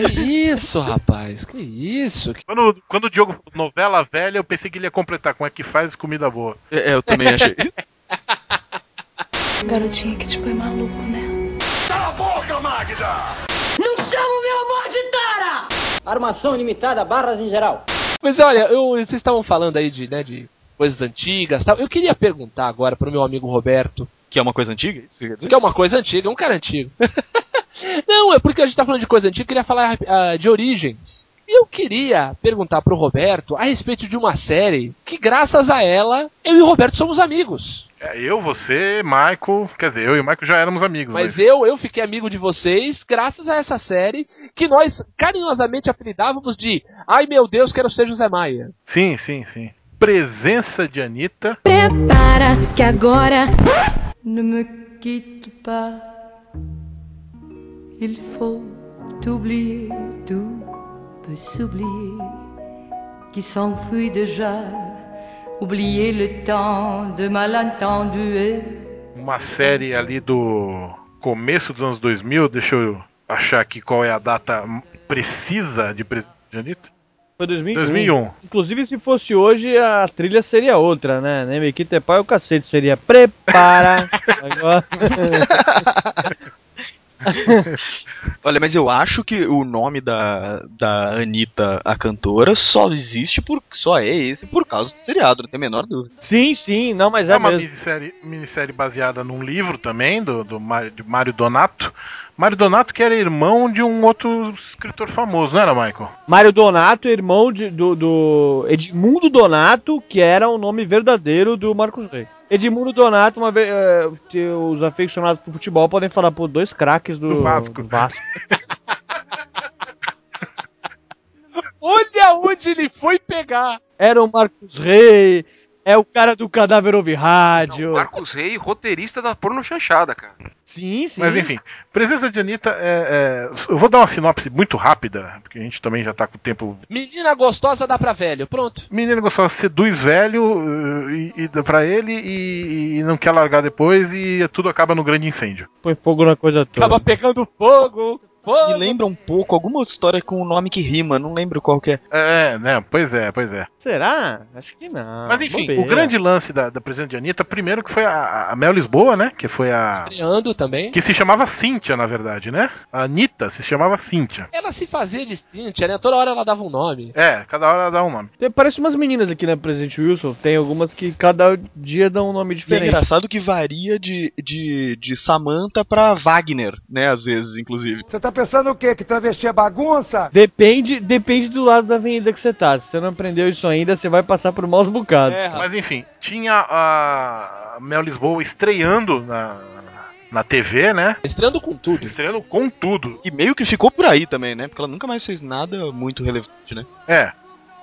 que isso, rapaz? Que isso? Quando, quando o Diogo falou novela velha, eu pensei que ele ia completar como é que faz comida boa. É, eu também achei. Garotinha que te põe maluco, né? Não chama o meu amor de Tara! Armação ilimitada, barras em geral. Mas olha, eu- vocês estavam falando aí de, né, de coisas antigas e tal. Eu queria perguntar agora pro meu amigo Roberto, que é uma coisa antiga? Isso quer dizer? que é uma coisa antiga, é um cara antigo. não, é porque a gente tá falando de coisa antiga, eu queria falar ah, de origens. E eu queria perguntar pro Roberto a respeito de uma série que, graças a ela, eu e o Roberto somos amigos. É, eu, você, Michael. Quer dizer, eu e o Michael já éramos amigos. Mas eu, eu fiquei amigo de vocês graças a essa série que nós carinhosamente apelidávamos de Ai meu Deus, quero ser José Maia. Sim, sim, sim. Presença de Anitta. Prepara que agora. Ne me quitte pas. Il faut oublier, tout peut s'oublier. Qui s'enfuit déjà. Oublier le temps de malentendu uma série ali do começo dos anos 2000, deixa eu achar aqui qual é a data precisa de Presença de Anitta. Foi 2001. 2001. Inclusive, se fosse hoje, a trilha seria outra, né? Nem Mequita é pai, o cacete seria Prepara. Agora... Olha, mas eu acho que o nome da, da Anitta, a cantora, só existe por. só é esse por causa do seriado, não tem a menor dúvida. Sim, sim, não, mas É, é, uma mesmo. minissérie, minissérie baseada num livro também, do, do Mário- de Mário Donato. Mário Donato que era irmão de um outro escritor famoso, não era, Michael? Mário Donato, irmão de- do, do Edmundo Donato, que era o nome verdadeiro do Marcos Rey. Edmundo Donato, uma vez, eh, que os aficionados por futebol podem falar por dois craques do, Do Vasco. do Vasco. Olha onde ele foi pegar. Era o Marcos Rey, é o cara do cadáver ouve rádio. Não, Marcos Rey, roteirista da porno chanchada, cara. Sim, sim. Mas enfim, presença de Anitta é, é- Eu vou dar uma sinopse muito rápida, porque a gente também já tá com o tempo. Menina gostosa dá pra velho. Pronto. Menino gostosa seduz velho uh, e, e dá pra ele e, e não quer largar depois e tudo acaba no grande incêndio. Põe fogo na coisa toda. Acaba pegando fogo. Fogo. Me lembra um pouco alguma história com um nome que rima, não lembro qual que é. É, né? Pois é, pois é. Será? Acho que não. Mas enfim, Bobeira. o grande lance da, da presença de Anitta, primeiro que foi a, a Mel Lisboa, né? Que foi a. Estreando também. Que se chamava Cíntia, na verdade, né? A Anitta se chamava Cíntia. Ela se fazia de Cíntia, né? Toda hora ela dava um nome. É, cada hora ela dá um nome. Tem- Parece umas meninas aqui na Presidente Wilson. Tem algumas que cada dia dão um nome E é diferente. engraçado que varia de, de, de Samantha pra Wagner, né? Às vezes, inclusive. Você tá pensando o quê? Que travesti é bagunça? Depende, depende do lado da avenida que você tá. Se você não aprendeu isso ainda, você vai passar por maus bocados. É, Mas enfim, tinha a Mel Lisboa estreando na, na TV, né? Estreando com tudo. Estreando com tudo. E meio que ficou por aí também, né? Porque ela nunca mais fez nada muito relevante, né? É.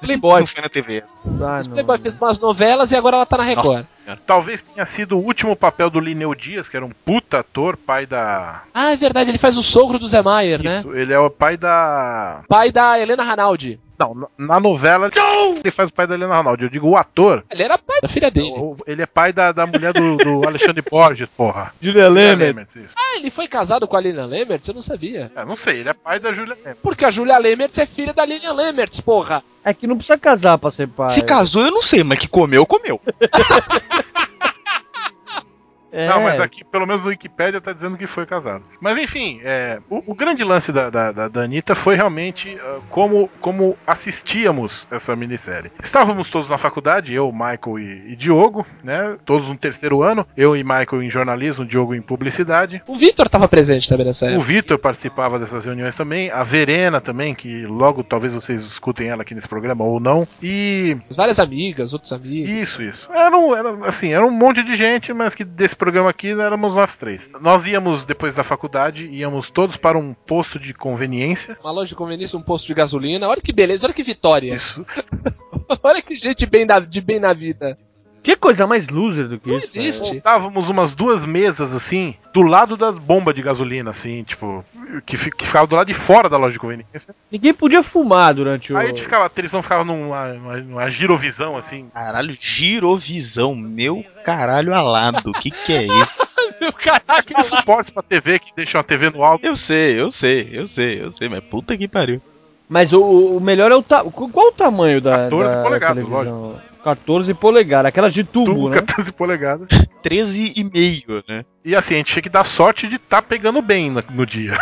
Playboy. Não foi na TV. Ah. Playboy fez umas novelas e agora ela tá na Record. Talvez tenha sido o último papel do Lineu Dias, que era um puta ator, pai da. Ah, é verdade, ele faz o sogro do Zé Maier, né? Isso, ele é o pai da. Pai da Helena Ranaldi. Não, na- novela ele faz o pai da Helena Ronaldo. Eu digo o ator. Ele era pai da filha dele. o- Ele é pai da, da mulher do, do Alexandre Borges, porra. Julia Lemert. Lemertz. Ah, ele foi casado com a Lilian Lemertz? Eu não sabia. É, não sei, ele é pai da Julia Lemertz. Porque a Julia Lemertz é filha da Lilian Lemertz, porra. É que não precisa casar pra ser pai. Se casou, eu não sei, mas que comeu, comeu. É. Não, mas aqui, pelo menos no Wikipedia, tá dizendo que foi casado. Mas enfim, é, o, o grande lance da, da, da, da Anitta foi realmente ah, como, como assistíamos essa minissérie. Estávamos todos na faculdade, eu, Michael e, e Diogo, né? Todos no terceiro ano. Eu e Michael em jornalismo, Diogo em publicidade. O Vitor tava presente também nessa O época. Vitor participava dessas reuniões também, a Verena também, que logo talvez vocês escutem ela aqui nesse programa ou não. E Várias amigas, outros amigos. isso, isso. Era, um, era assim, era um monte de gente, mas que desse programa aqui éramos nós três. Nós íamos depois da faculdade, íamos todos para um posto de conveniência. Uma loja de conveniência, um posto de gasolina. Olha que beleza, olha que vitória. Isso. olha que gente bem da- de bem na vida. Que coisa mais loser do que Não isso? existe. Montávamos umas duas mesas assim, do lado da bomba de gasolina, assim, tipo, que, que ficava do lado de fora da loja de conveniência. Ninguém podia fumar durante o. Aí a gente ficava, a televisão ficava numa, numa, numa girovisão, assim. Caralho, girovisão, meu caralho alado. Que que é isso? Meu caralho. Aqueles suportes pra TV que deixam a TV no alto. Eu sei, eu sei, eu sei, eu sei, mas puta que pariu. Mas o, o melhor é o ta... Qual o tamanho da, 14 da polegadas, televisão? 14 polegadas, aquelas de tubo, Tubo, né? 14 polegadas. 13 e meio, né? E assim, a gente tinha que dar sorte de estar pegando bem no, no dia.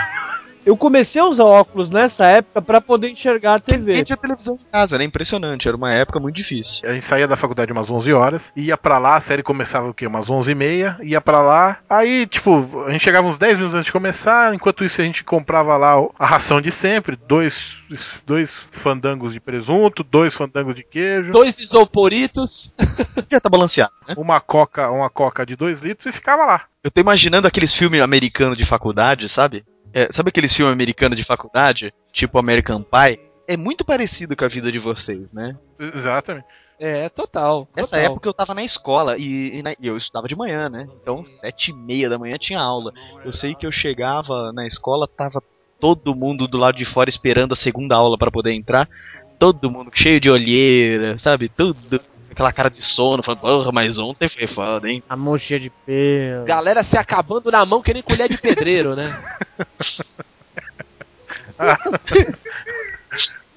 Eu comecei a usar óculos nessa época pra poder enxergar a A TV. gente tinha televisão em casa, né? Impressionante, era uma época muito difícil. A gente saía da faculdade umas 11 horas, ia pra lá, a série começava o quê? Umas 11 e meia, ia pra lá. Aí, tipo, a gente chegava uns 10 minutos antes de começar, enquanto isso a gente comprava lá a ração de sempre, dois, dois fandangos de presunto, dois fandangos de queijo, Dois isoporitos. Já tá balanceado, né? uma coca, uma coca de 2 litros e ficava lá. Eu tô imaginando aqueles filmes americanos de faculdade, sabe? É, sabe aqueles filmes americanos de faculdade? Tipo American Pie? É muito parecido com a vida de vocês, né? Exatamente. É, total. Nessa total. época eu tava na escola e, e na- e eu estudava de manhã, né? Então, sete e meia da manhã tinha aula. Eu sei que eu chegava na escola, tava todo mundo do lado de fora esperando a segunda aula pra poder entrar. Todo mundo cheio de olheira, sabe? Tudo. Aquela cara de sono, falando, porra, mas ontem foi foda, hein? A mão cheia de pelo. Galera se acabando na mão que nem colher de pedreiro, né?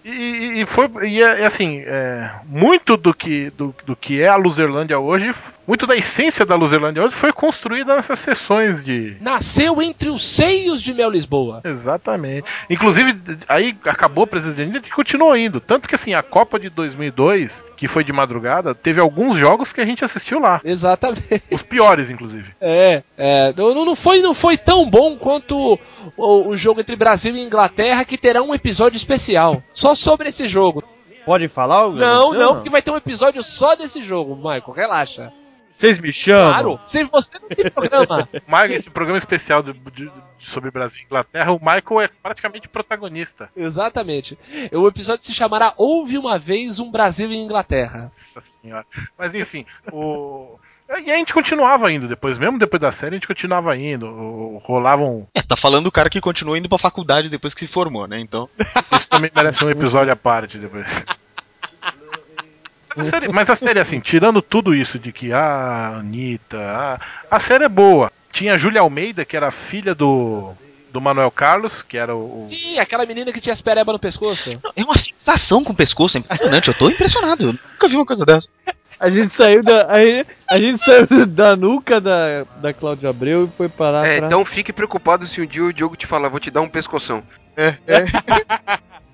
E, e- foi e, é- é assim, é, muito do que, do, do que é a Luzerlândia hoje muito da essência da Luzerlândia hoje foi construída nessas sessões de. Nasceu entre os seios de Mel Lisboa. Exatamente. Inclusive, aí acabou o presidente e continuou indo. Tanto que, assim, a Copa de 2002, que foi de madrugada, teve alguns jogos que a gente assistiu lá. Exatamente. Os piores, inclusive. É, é não, não, foi, não foi tão bom quanto o, o jogo entre Brasil e Inglaterra, que terá um episódio especial só sobre esse jogo. Pode falar? Hugo? Não, não, porque vai ter um episódio só desse jogo, Michael, relaxa. Vocês me chamam? Claro, se você não tem programa. Esse programa especial de, de, sobre Brasil e Inglaterra, o Michael é praticamente protagonista. Exatamente. O episódio se chamará Houve uma vez um Brasil e Inglaterra. Nossa senhora. Mas enfim, o. E a gente continuava indo depois, mesmo depois da série, a gente continuava indo. Rolavam. É, tá falando o cara que continua indo pra faculdade depois que se formou, né? Então. Isso também merece um episódio à parte depois. Mas a, série, mas a série, assim, tirando tudo isso de que a ah, Anitta. A, a série é boa. Tinha a Júlia Almeida, que era filha do. Do Manuel Carlos, que era o. Sim, aquela menina que tinha as pereba no pescoço. É uma fixação com o pescoço, é impressionante. Eu tô impressionado. Eu nunca vi uma coisa dessa. A gente saiu da. A, a gente saiu da nuca da, da Cláudia Abreu e foi parar. É, pra... então fique preocupado se um dia o Diogo te falar, vou te dar um pescoção. É, é.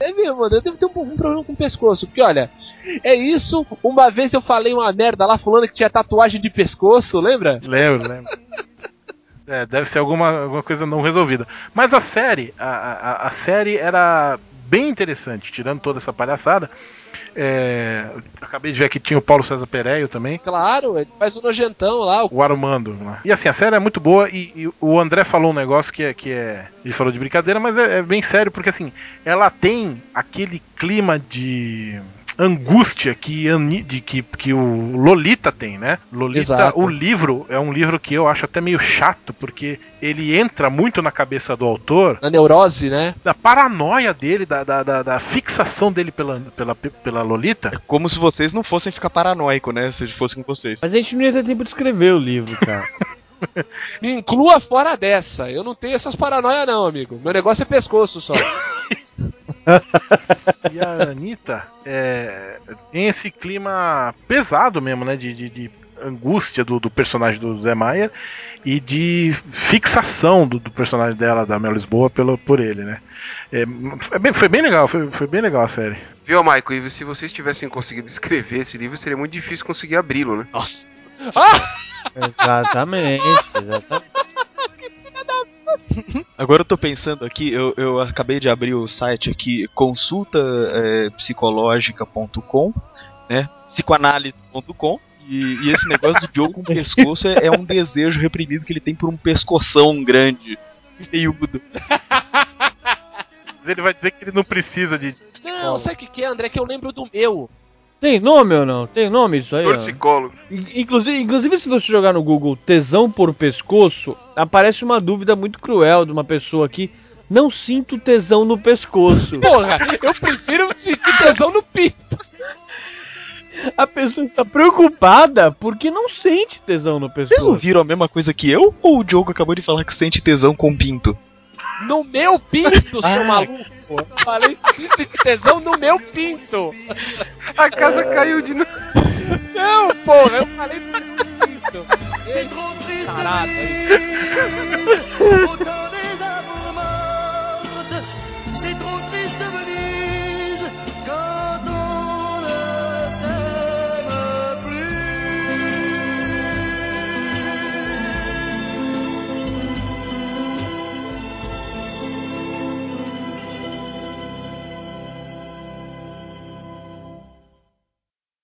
É mesmo, eu devo ter um, um, problema com o pescoço. Porque, olha, é isso. Uma vez eu falei uma merda lá, falando que tinha tatuagem de pescoço, lembra? Lembro, lembro. É, deve ser alguma, alguma coisa não resolvida. Mas a série, a, a, a série era bem interessante, tirando toda essa palhaçada. É, acabei de ver que tinha o Paulo César Pereio também. Claro, ele faz o nojentão lá. O Armando. Né? E assim, a série é muito boa e, e, o André falou um negócio que é. Que é ele falou de brincadeira, mas é, é bem sério, porque assim, ela tem aquele clima de angústia que, de, que, que o Lolita tem, né? Lolita, Exato. o livro é um livro que eu acho até meio chato, porque ele entra muito na cabeça do autor. Na neurose, né? Da paranoia dele, da, da, da, da fixação dele pela, pela, pela Lolita. É como se vocês não fossem ficar paranoico, né? Se fossem com vocês. Mas a gente não ia ter tempo de escrever o livro, cara. Me inclua fora dessa. Eu não tenho essas paranoias, não, amigo. Meu negócio é pescoço só. e a Anitta é, tem esse clima pesado mesmo, né? De, de, de angústia do, do, personagem do Zé Maia e de fixação do, do, personagem dela, da Mel Lisboa, pelo, por ele, né? É, foi, bem, foi bem legal, foi, foi bem legal a série. Viu, Michael? E se vocês tivessem conseguido escrever esse livro, seria muito difícil conseguir abri-lo, né? Nossa. Ah! Exatamente, exatamente. Agora eu tô pensando aqui, eu, eu acabei de abrir o site aqui, consultapsicológica.com, é, né? Psicoanálise.com. E, e, esse negócio do Diogo com pescoço é, é, um desejo reprimido que ele tem por um pescoção grande, feiudo. Mas ele vai dizer que ele não precisa de. Não, sabe o que, que é, André? Que eu lembro do meu. Tem nome ou não? Tem nome isso aí? Torcicólogo. Inclusive, inclusive, se você jogar no Google tesão por pescoço, aparece uma dúvida muito cruel de uma pessoa aqui. Não sinto tesão no pescoço. Porra, eu prefiro sentir tesão no pinto. A pessoa está preocupada porque não sente tesão no pescoço. Vocês ouviram a mesma coisa que eu? Ou o Diogo acabou de falar que sente tesão com pinto? No meu pinto, seu ah. maluco! Eu falei sente tesão no meu pinto! A casa caiu de novo. Não, porra, eu falei no meu pinto! Caralho!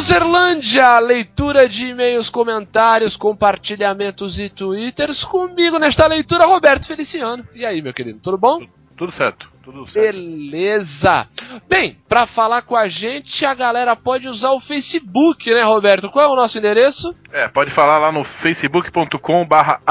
Luzerlândia, leitura de e-mails, comentários, compartilhamentos e twitters. Comigo nesta leitura, Roberto Feliciano. E aí, meu querido, tudo bom? Tudo certo, tudo certo. Beleza. Bem, para falar com a gente, a galera pode usar o Facebook, né, Roberto? Qual é o nosso endereço? É, pode falar lá no facebook.com barra.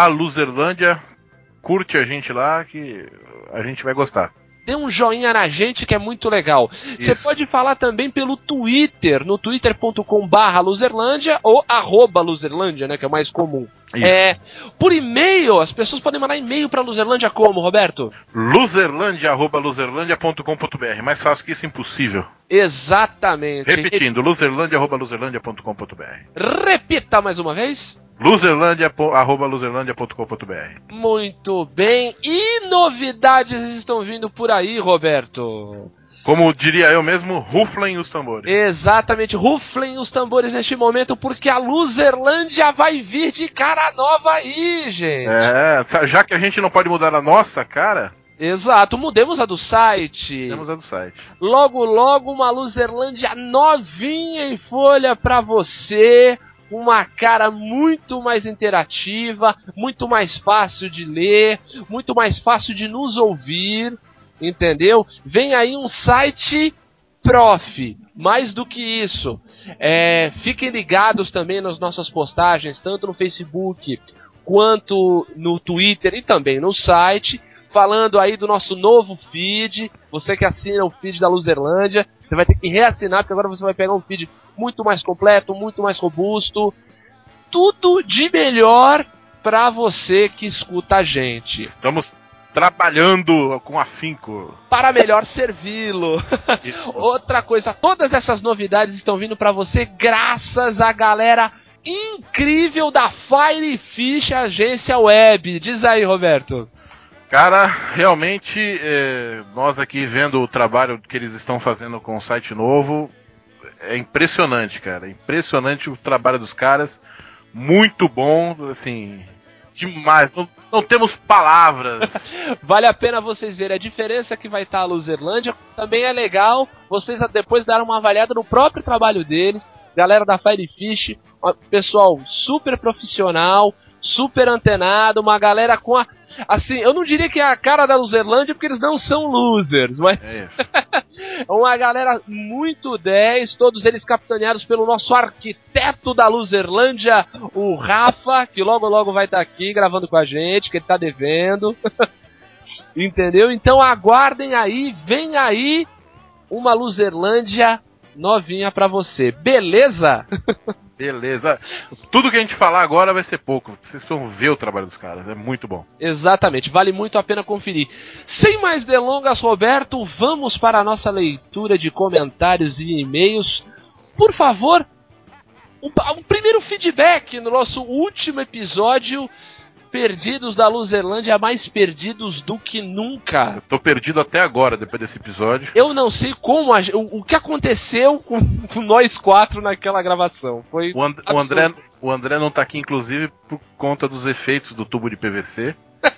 Curte a gente lá que a gente vai gostar. Dê um joinha na gente que é muito legal. Você pode falar também pelo Twitter, no twitter.com barra Luzerlândia ou arroba Luzerlândia, né, que é o mais comum. Isso. É, por e-mail, as pessoas podem mandar e-mail pra Luzerlândia como, Roberto? Luzerlândia.com.br. Mais fácil que isso, impossível. Exatamente. Repetindo, luzerlândia.com.br. Repita mais uma vez. Luzerlândia, arroba luzerlândia.com.br. Muito bem. E novidades estão vindo por aí, Roberto? Como diria eu mesmo, ruflem os tambores. Exatamente, ruflem os tambores neste momento, porque a Luzerlândia vai vir de cara nova aí, gente. É, já que a gente não pode mudar a nossa cara, Exato, mudemos a do site. temos a do site. Logo, logo, uma Luzerlândia novinha em folha pra você. Uma cara muito mais interativa, muito mais fácil de ler, muito mais fácil de nos ouvir, entendeu? Vem aí um site prof. Mais do que isso, é, fiquem ligados também nas nossas postagens, tanto no Facebook quanto no Twitter e também no site, falando aí do nosso novo feed. Você que assina o feed da Luzerlândia, você vai ter que reassinar, porque agora você vai pegar um feed muito mais completo, muito mais robusto. Tudo de melhor pra você que escuta a gente. Estamos trabalhando com afinco. Para melhor servi-lo. Outra coisa, todas essas novidades estão vindo pra você graças à galera incrível da Firefish Agência Web. Diz aí, Roberto. Cara, realmente, é, nós aqui vendo o trabalho que eles estão fazendo com o site novo, é impressionante, cara. Impressionante o trabalho dos caras. Muito bom, assim, demais. Não, não temos palavras. Vale a pena vocês verem a diferença que vai estar a Luzerlândia. Também é legal vocês depois darem uma avaliada no próprio trabalho deles. Galera da Firefish, pessoal super profissional, super antenado, uma galera com a. Assim, eu não diria que é a cara da Luzerlândia, porque eles não são losers, mas É, uma galera muito 10, todos eles capitaneados pelo nosso arquiteto da Luzerlândia, o Rafa, que logo logo vai estar aqui gravando com a gente, que ele tá devendo. Entendeu? Então aguardem aí, vem aí uma Luzerlândia novinha pra você. Beleza? beleza. Tudo que a gente falar agora vai ser pouco. Vocês vão ver o trabalho dos caras. É muito bom. Exatamente, vale muito a pena conferir. Sem mais delongas, Roberto, vamos para a nossa leitura de comentários e e-mails. Por favor, um, um primeiro feedback no nosso último episódio. Perdidos da Luzerlândia, mais perdidos do que nunca. Eu tô perdido até agora, depois desse episódio. Eu não sei como a, o, o que aconteceu com, com nós quatro naquela gravação. Foi O, And- o. André, o André não tá aqui, inclusive, por conta dos efeitos do tubo de PVC.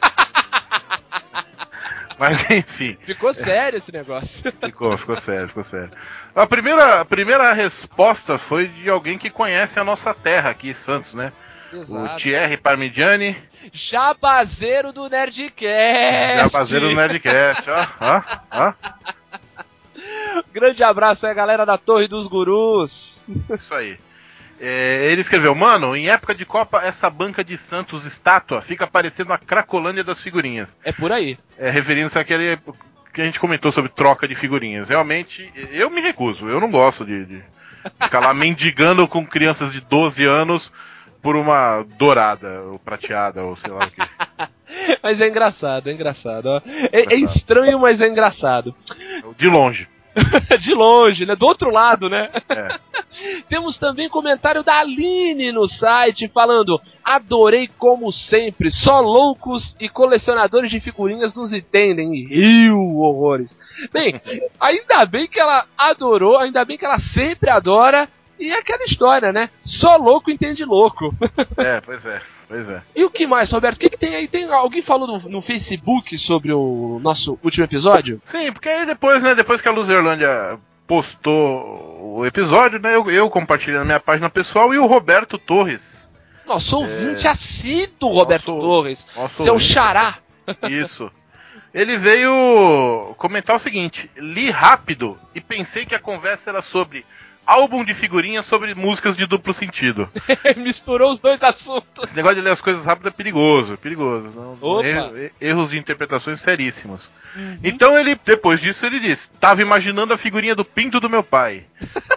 Mas enfim, Ficou sério esse negócio. ficou, ficou sério, ficou sério. A primeira, a primeira resposta foi de alguém que conhece a nossa terra aqui em Santos, né? O Exato. Thierry Parmigiani, Jabazeiro do Nerdcast. Jabazeiro do Nerdcast, ó, ó, ó. Grande abraço aí, galera da Torre dos Gurus. Isso aí. É, ele escreveu, mano, em época de Copa, essa banca de Santos estátua fica parecendo a Cracolândia das figurinhas. É por aí. É, referindo-se àquele que a gente comentou sobre troca de figurinhas. Realmente, eu me recuso. Eu não gosto de, de ficar lá mendigando com crianças de 12 anos por uma dourada, ou prateada, ou sei lá o que. Mas é engraçado, é engraçado. ó. É, é estranho, mas é engraçado. De longe. De longe, né? Do outro lado, né? É. Temos também comentário da Aline no site falando: Adorei como sempre, só loucos e colecionadores de figurinhas nos entendem. E riu horrores. Bem, ainda bem que ela adorou, ainda bem que ela sempre adora. E é aquela história, né? Só louco entende louco. É, pois é, pois é. E o que mais, Roberto? O que, que tem aí? Tem, alguém falou no, no Facebook sobre o nosso último episódio? Sim, porque aí depois, né, depois que a Luzerlândia postou o episódio, né, eu, eu compartilhei na minha página pessoal e o Roberto Torres. Nosso ouvinte assíduo, Roberto Nosso- Torres. nosso Seu ouvinte. xará. Isso. Ele veio comentar o seguinte: li rápido e pensei que a conversa era sobre álbum de figurinhas sobre músicas de duplo sentido. Misturou os dois assuntos. Esse negócio de ler as coisas rápido é perigoso, perigoso. Não- er- erros de interpretações seríssimos. Então ele, depois disso, ele disse: Tava imaginando a figurinha do pinto do meu pai.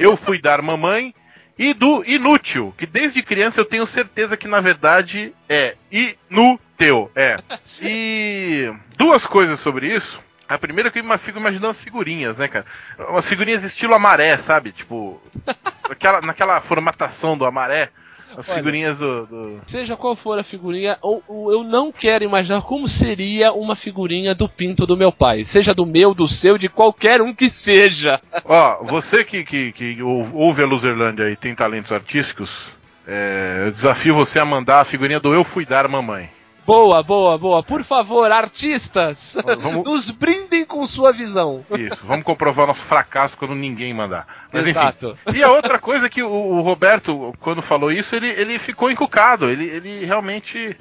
Eu fui dar mamãe e do inútil, que desde criança eu tenho certeza que na verdade é inútil. É. E duas coisas sobre isso. A primeira é que eu fico imaginando as figurinhas, né, cara? Umas figurinhas estilo amaré, sabe? Tipo, naquela, naquela formatação do amaré. As Olha. figurinhas do- do, Seja qual for a figurinha, ou, ou eu não quero imaginar como seria uma figurinha do pinto do meu pai. Seja do meu, do seu, de qualquer um que seja. Ó, você que, que, que ou- ouve a Luzerlândia e tem talentos artísticos, é, eu desafio você a mandar a figurinha do Eu Fui Dar Mamãe. Boa, boa, boa. Por favor, artistas, Vamos- nos brindem com sua visão. Isso, vamos comprovar nosso fracasso quando ninguém mandar. Mas Exato. enfim. E a outra coisa que o, o Roberto, quando falou isso, ele, ele ficou encucado. Ele, ele realmente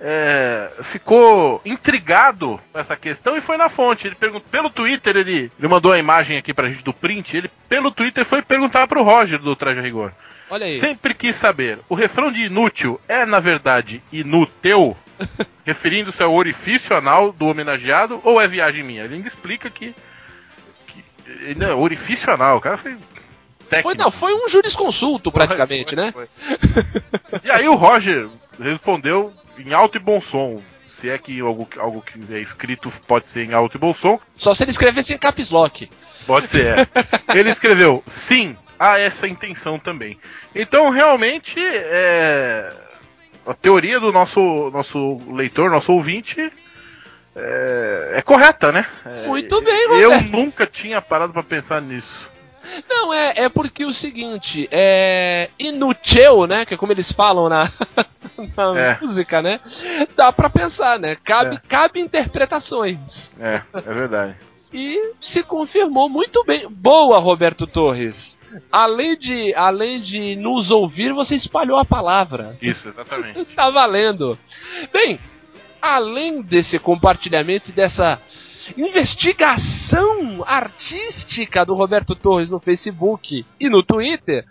é, ficou intrigado com essa questão e foi na fonte. Ele perguntou pelo Twitter, ele, ele mandou a imagem aqui pra gente do print. Ele, pelo Twitter, foi perguntar pro Roger do Traje Rigor. Olha aí. Sempre quis saber, o refrão de inútil é, na verdade, inútil? Referindo-se ao orifício anal do homenageado ou é viagem minha? Ele ainda explica que. que ele é orifício anal, o cara foi. Técnico. Foi, não, foi um jurisconsulto praticamente, Foi, né? foi. E aí o Roger respondeu em alto e bom som. Se é que algo, algo que é escrito pode ser em alto e bom som, Só se ele escrevesse em caps lock. Pode ser. é. Ele escreveu, sim, há essa intenção também. Então, realmente, é, a teoria do nosso, nosso leitor, nosso ouvinte, é, é correta, né? É, Muito bem, Eu Roberto. nunca tinha parado pra pensar nisso. Não, é, é porque o seguinte, é. Inútil, né? Que é como eles falam na, na É. música, né? Dá pra pensar, né? Cabe, É. cabe interpretações. É, é verdade. E se confirmou muito bem. Boa, Roberto Torres. Além de, além de nos ouvir, você espalhou a palavra. Isso, exatamente. Tá valendo. Bem, além desse compartilhamento e dessa investigação artística do Roberto Torres no Facebook e no Twitter,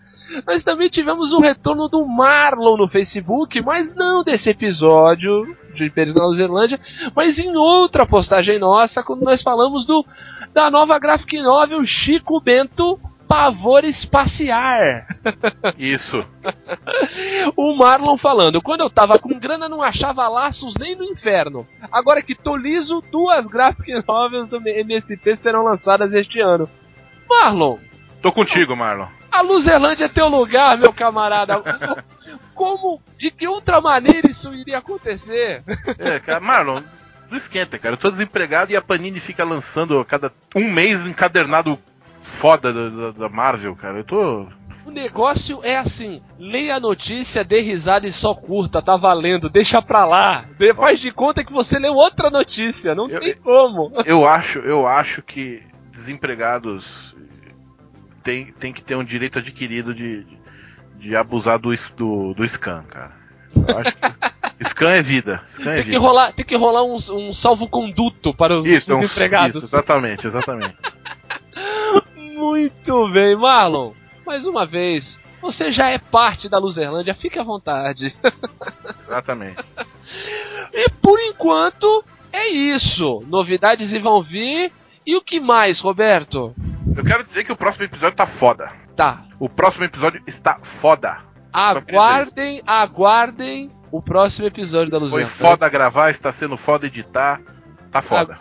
nós também tivemos o retorno do Marlon no Facebook, mas não desse episódio de Impérios na Zerlândia, mas em outra postagem nossa, quando nós falamos do da nova graphic novel Chico Bento Pavor Espaciar. Isso. O Marlon falando, quando eu tava com grana não achava laços nem no inferno. Agora que tô liso, duas graphic novels do MSP serão lançadas este ano. Marlon, Tô contigo, Marlon. A Luzerlândia é teu lugar, meu camarada. Como, de que outra maneira isso iria acontecer? É, cara, Marlon, não esquenta, cara. Eu tô desempregado e a Panini fica lançando a cada um mês encadernado foda da, da- da Marvel, cara. Eu tô. O negócio é assim: leia a notícia, dê risada e só curta, tá valendo, deixa pra lá. Faz de conta que você leu outra notícia, não Eu- tem como. Eu acho, eu acho que desempregados tem, tem que ter um direito adquirido de, de, de abusar do, do, do scan, cara. Eu acho que scan é vida. Scan é Tem que vida. rolar, tem que rolar um, um salvo-conduto para os Isso, é um, desempregados. isso, exatamente, exatamente. Muito bem, Marlon. Mais uma vez, você já é parte da Luzerlândia, fique à vontade. Exatamente. E por enquanto, é isso. Novidades vão vir. E o que mais, Roberto? Eu quero dizer que o próximo episódio tá foda. Tá. O próximo episódio está foda. Aguardem, aguardem o próximo episódio da Foi Luzerlândia. foda gravar, está sendo foda editar. Tá foda.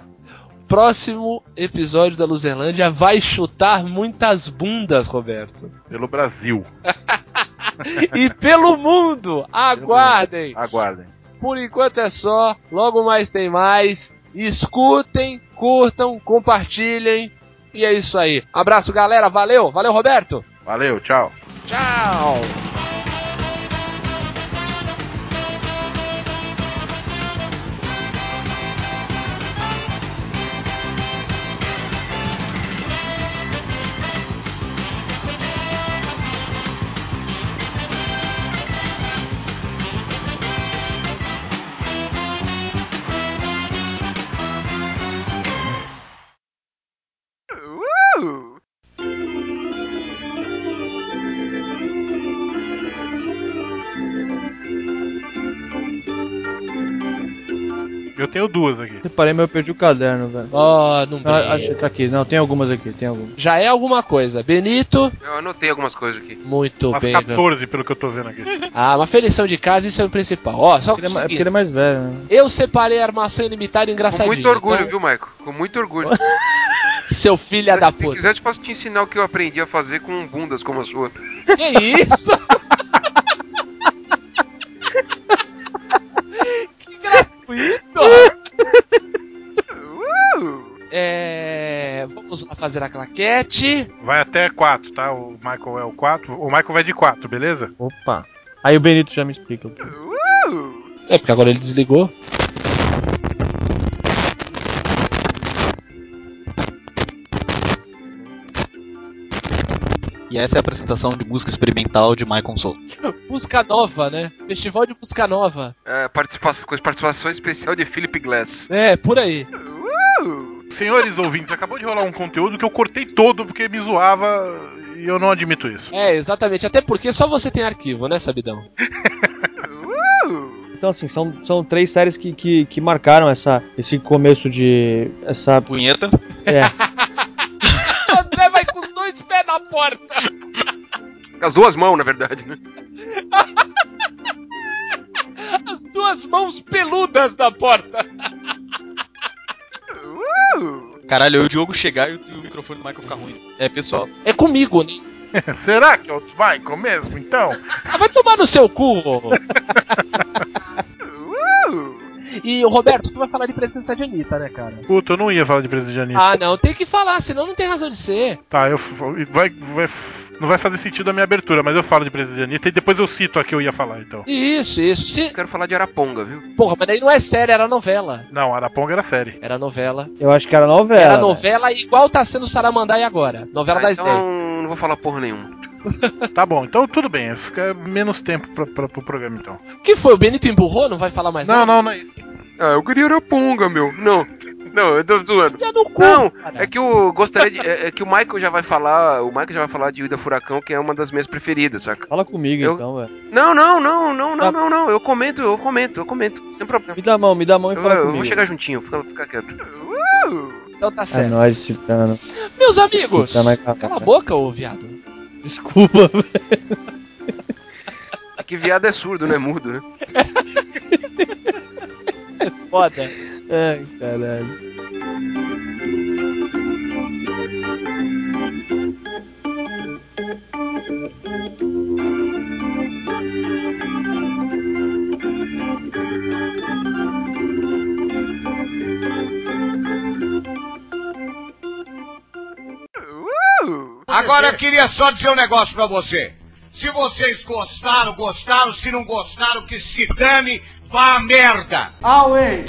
Próximo episódio da Luzerlândia vai chutar muitas bundas, Roberto. Pelo Brasil. e pelo mundo. Aguardem. Aguardem. Por enquanto é só. Logo mais tem mais. Escutem, curtam, compartilhem. E é isso aí. Abraço, galera. Valeu. Valeu, Roberto. Valeu, tchau. Tchau. Eu tenho duas aqui. Separei, mas eu perdi o caderno, velho. Ó, não Ah, acho que tá aqui. Não, tem algumas aqui, tem algumas. Já é alguma coisa. Benito, Eu anotei algumas coisas aqui. muito Umas bem. meu. 14, pelo que eu tô vendo aqui. Ah, uma felição de casa, isso é o principal. Ó, só Porque ele é, é porque ele é mais velho, né? eu separei a armação ilimitada Com engraçadinha. muito orgulho, então, viu, Michael? Com muito orgulho. Seu filho da Se puta. quiser, eu posso te ensinar o que eu aprendi a fazer com bundas como a sua. Que isso? gratuito! É, vamos lá fazer a claquete. Vai até 4, tá? O Michael é o 4. O Michael vai de 4, beleza? Opa. Aí o Benito já me explica. É, porque agora ele desligou. E essa é a apresentação de música experimental de Michael Soul. Música nova, né? Festival de música nova. É, participação, com participação especial de Philip Glass. É, por aí. Senhores ouvintes, acabou de rolar um conteúdo que eu cortei todo porque me zoava e eu não admito isso. É, exatamente. Até porque só você tem arquivo, né, Sabidão? Então, assim, são, são três séries que, que, que marcaram essa, esse começo de. Essa. Punheta. É. Com as duas mãos, na verdade, né? As duas mãos peludas na porta. Caralho, eu e o Diogo chegar e o, microfone do Michael ficar ruim. É, pessoal. É comigo, né? Será que é o Michael mesmo, então? Ah, vai tomar no seu cu. E, Roberto, tu vai falar de presença de Anitta, né, cara? Puta, eu não ia falar de presidente de Anitta. Ah, não, tem que falar, senão não tem razão de ser. Tá, eu. Vai, vai, não vai fazer sentido a minha abertura, mas eu falo de presidente de Anitta e depois eu cito a que eu ia falar, então. Isso, isso. Se... Eu quero falar de Araponga, viu? Porra, mas daí não é série, era novela. Não, Araponga era série. Era novela. Eu acho que era novela. Era novela igual tá sendo Saramandai agora. Novela Ah, das então 10. não vou falar porra nenhuma. Tá bom, então tudo bem, fica menos tempo pra, pra, pro programa então. que foi? O Benito emburrou? Não vai falar mais Não, nada? não, não. é- Ah, eu queria Araponga, meu. Não. Não, eu tô zoando. Não, cara. é que eu gostaria de. É, é que o Michael já vai falar. O Michael já vai falar de Ida Furacão, que é uma das minhas preferidas, saca? Fala comigo Eu- então, velho. Não, não, não, não, não, Tá. não, não. Eu comento, eu comento, eu comento. Sem problema. Me dá a mão, me dá a mão e Eu, fala eu comigo. vou chegar juntinho, fica, fica quieto. Então tá É certo. nóis, Titano. Meus amigos, Titano é capaz. cala a boca, ô viado. Desculpa, velho. É que viado é surdo, não é mudo, né? Foda. Ai, caralho. Agora eu queria só dizer um negócio pra você. Se vocês gostaram, gostaram. Se não gostaram, que se dane, Vá merda! Away!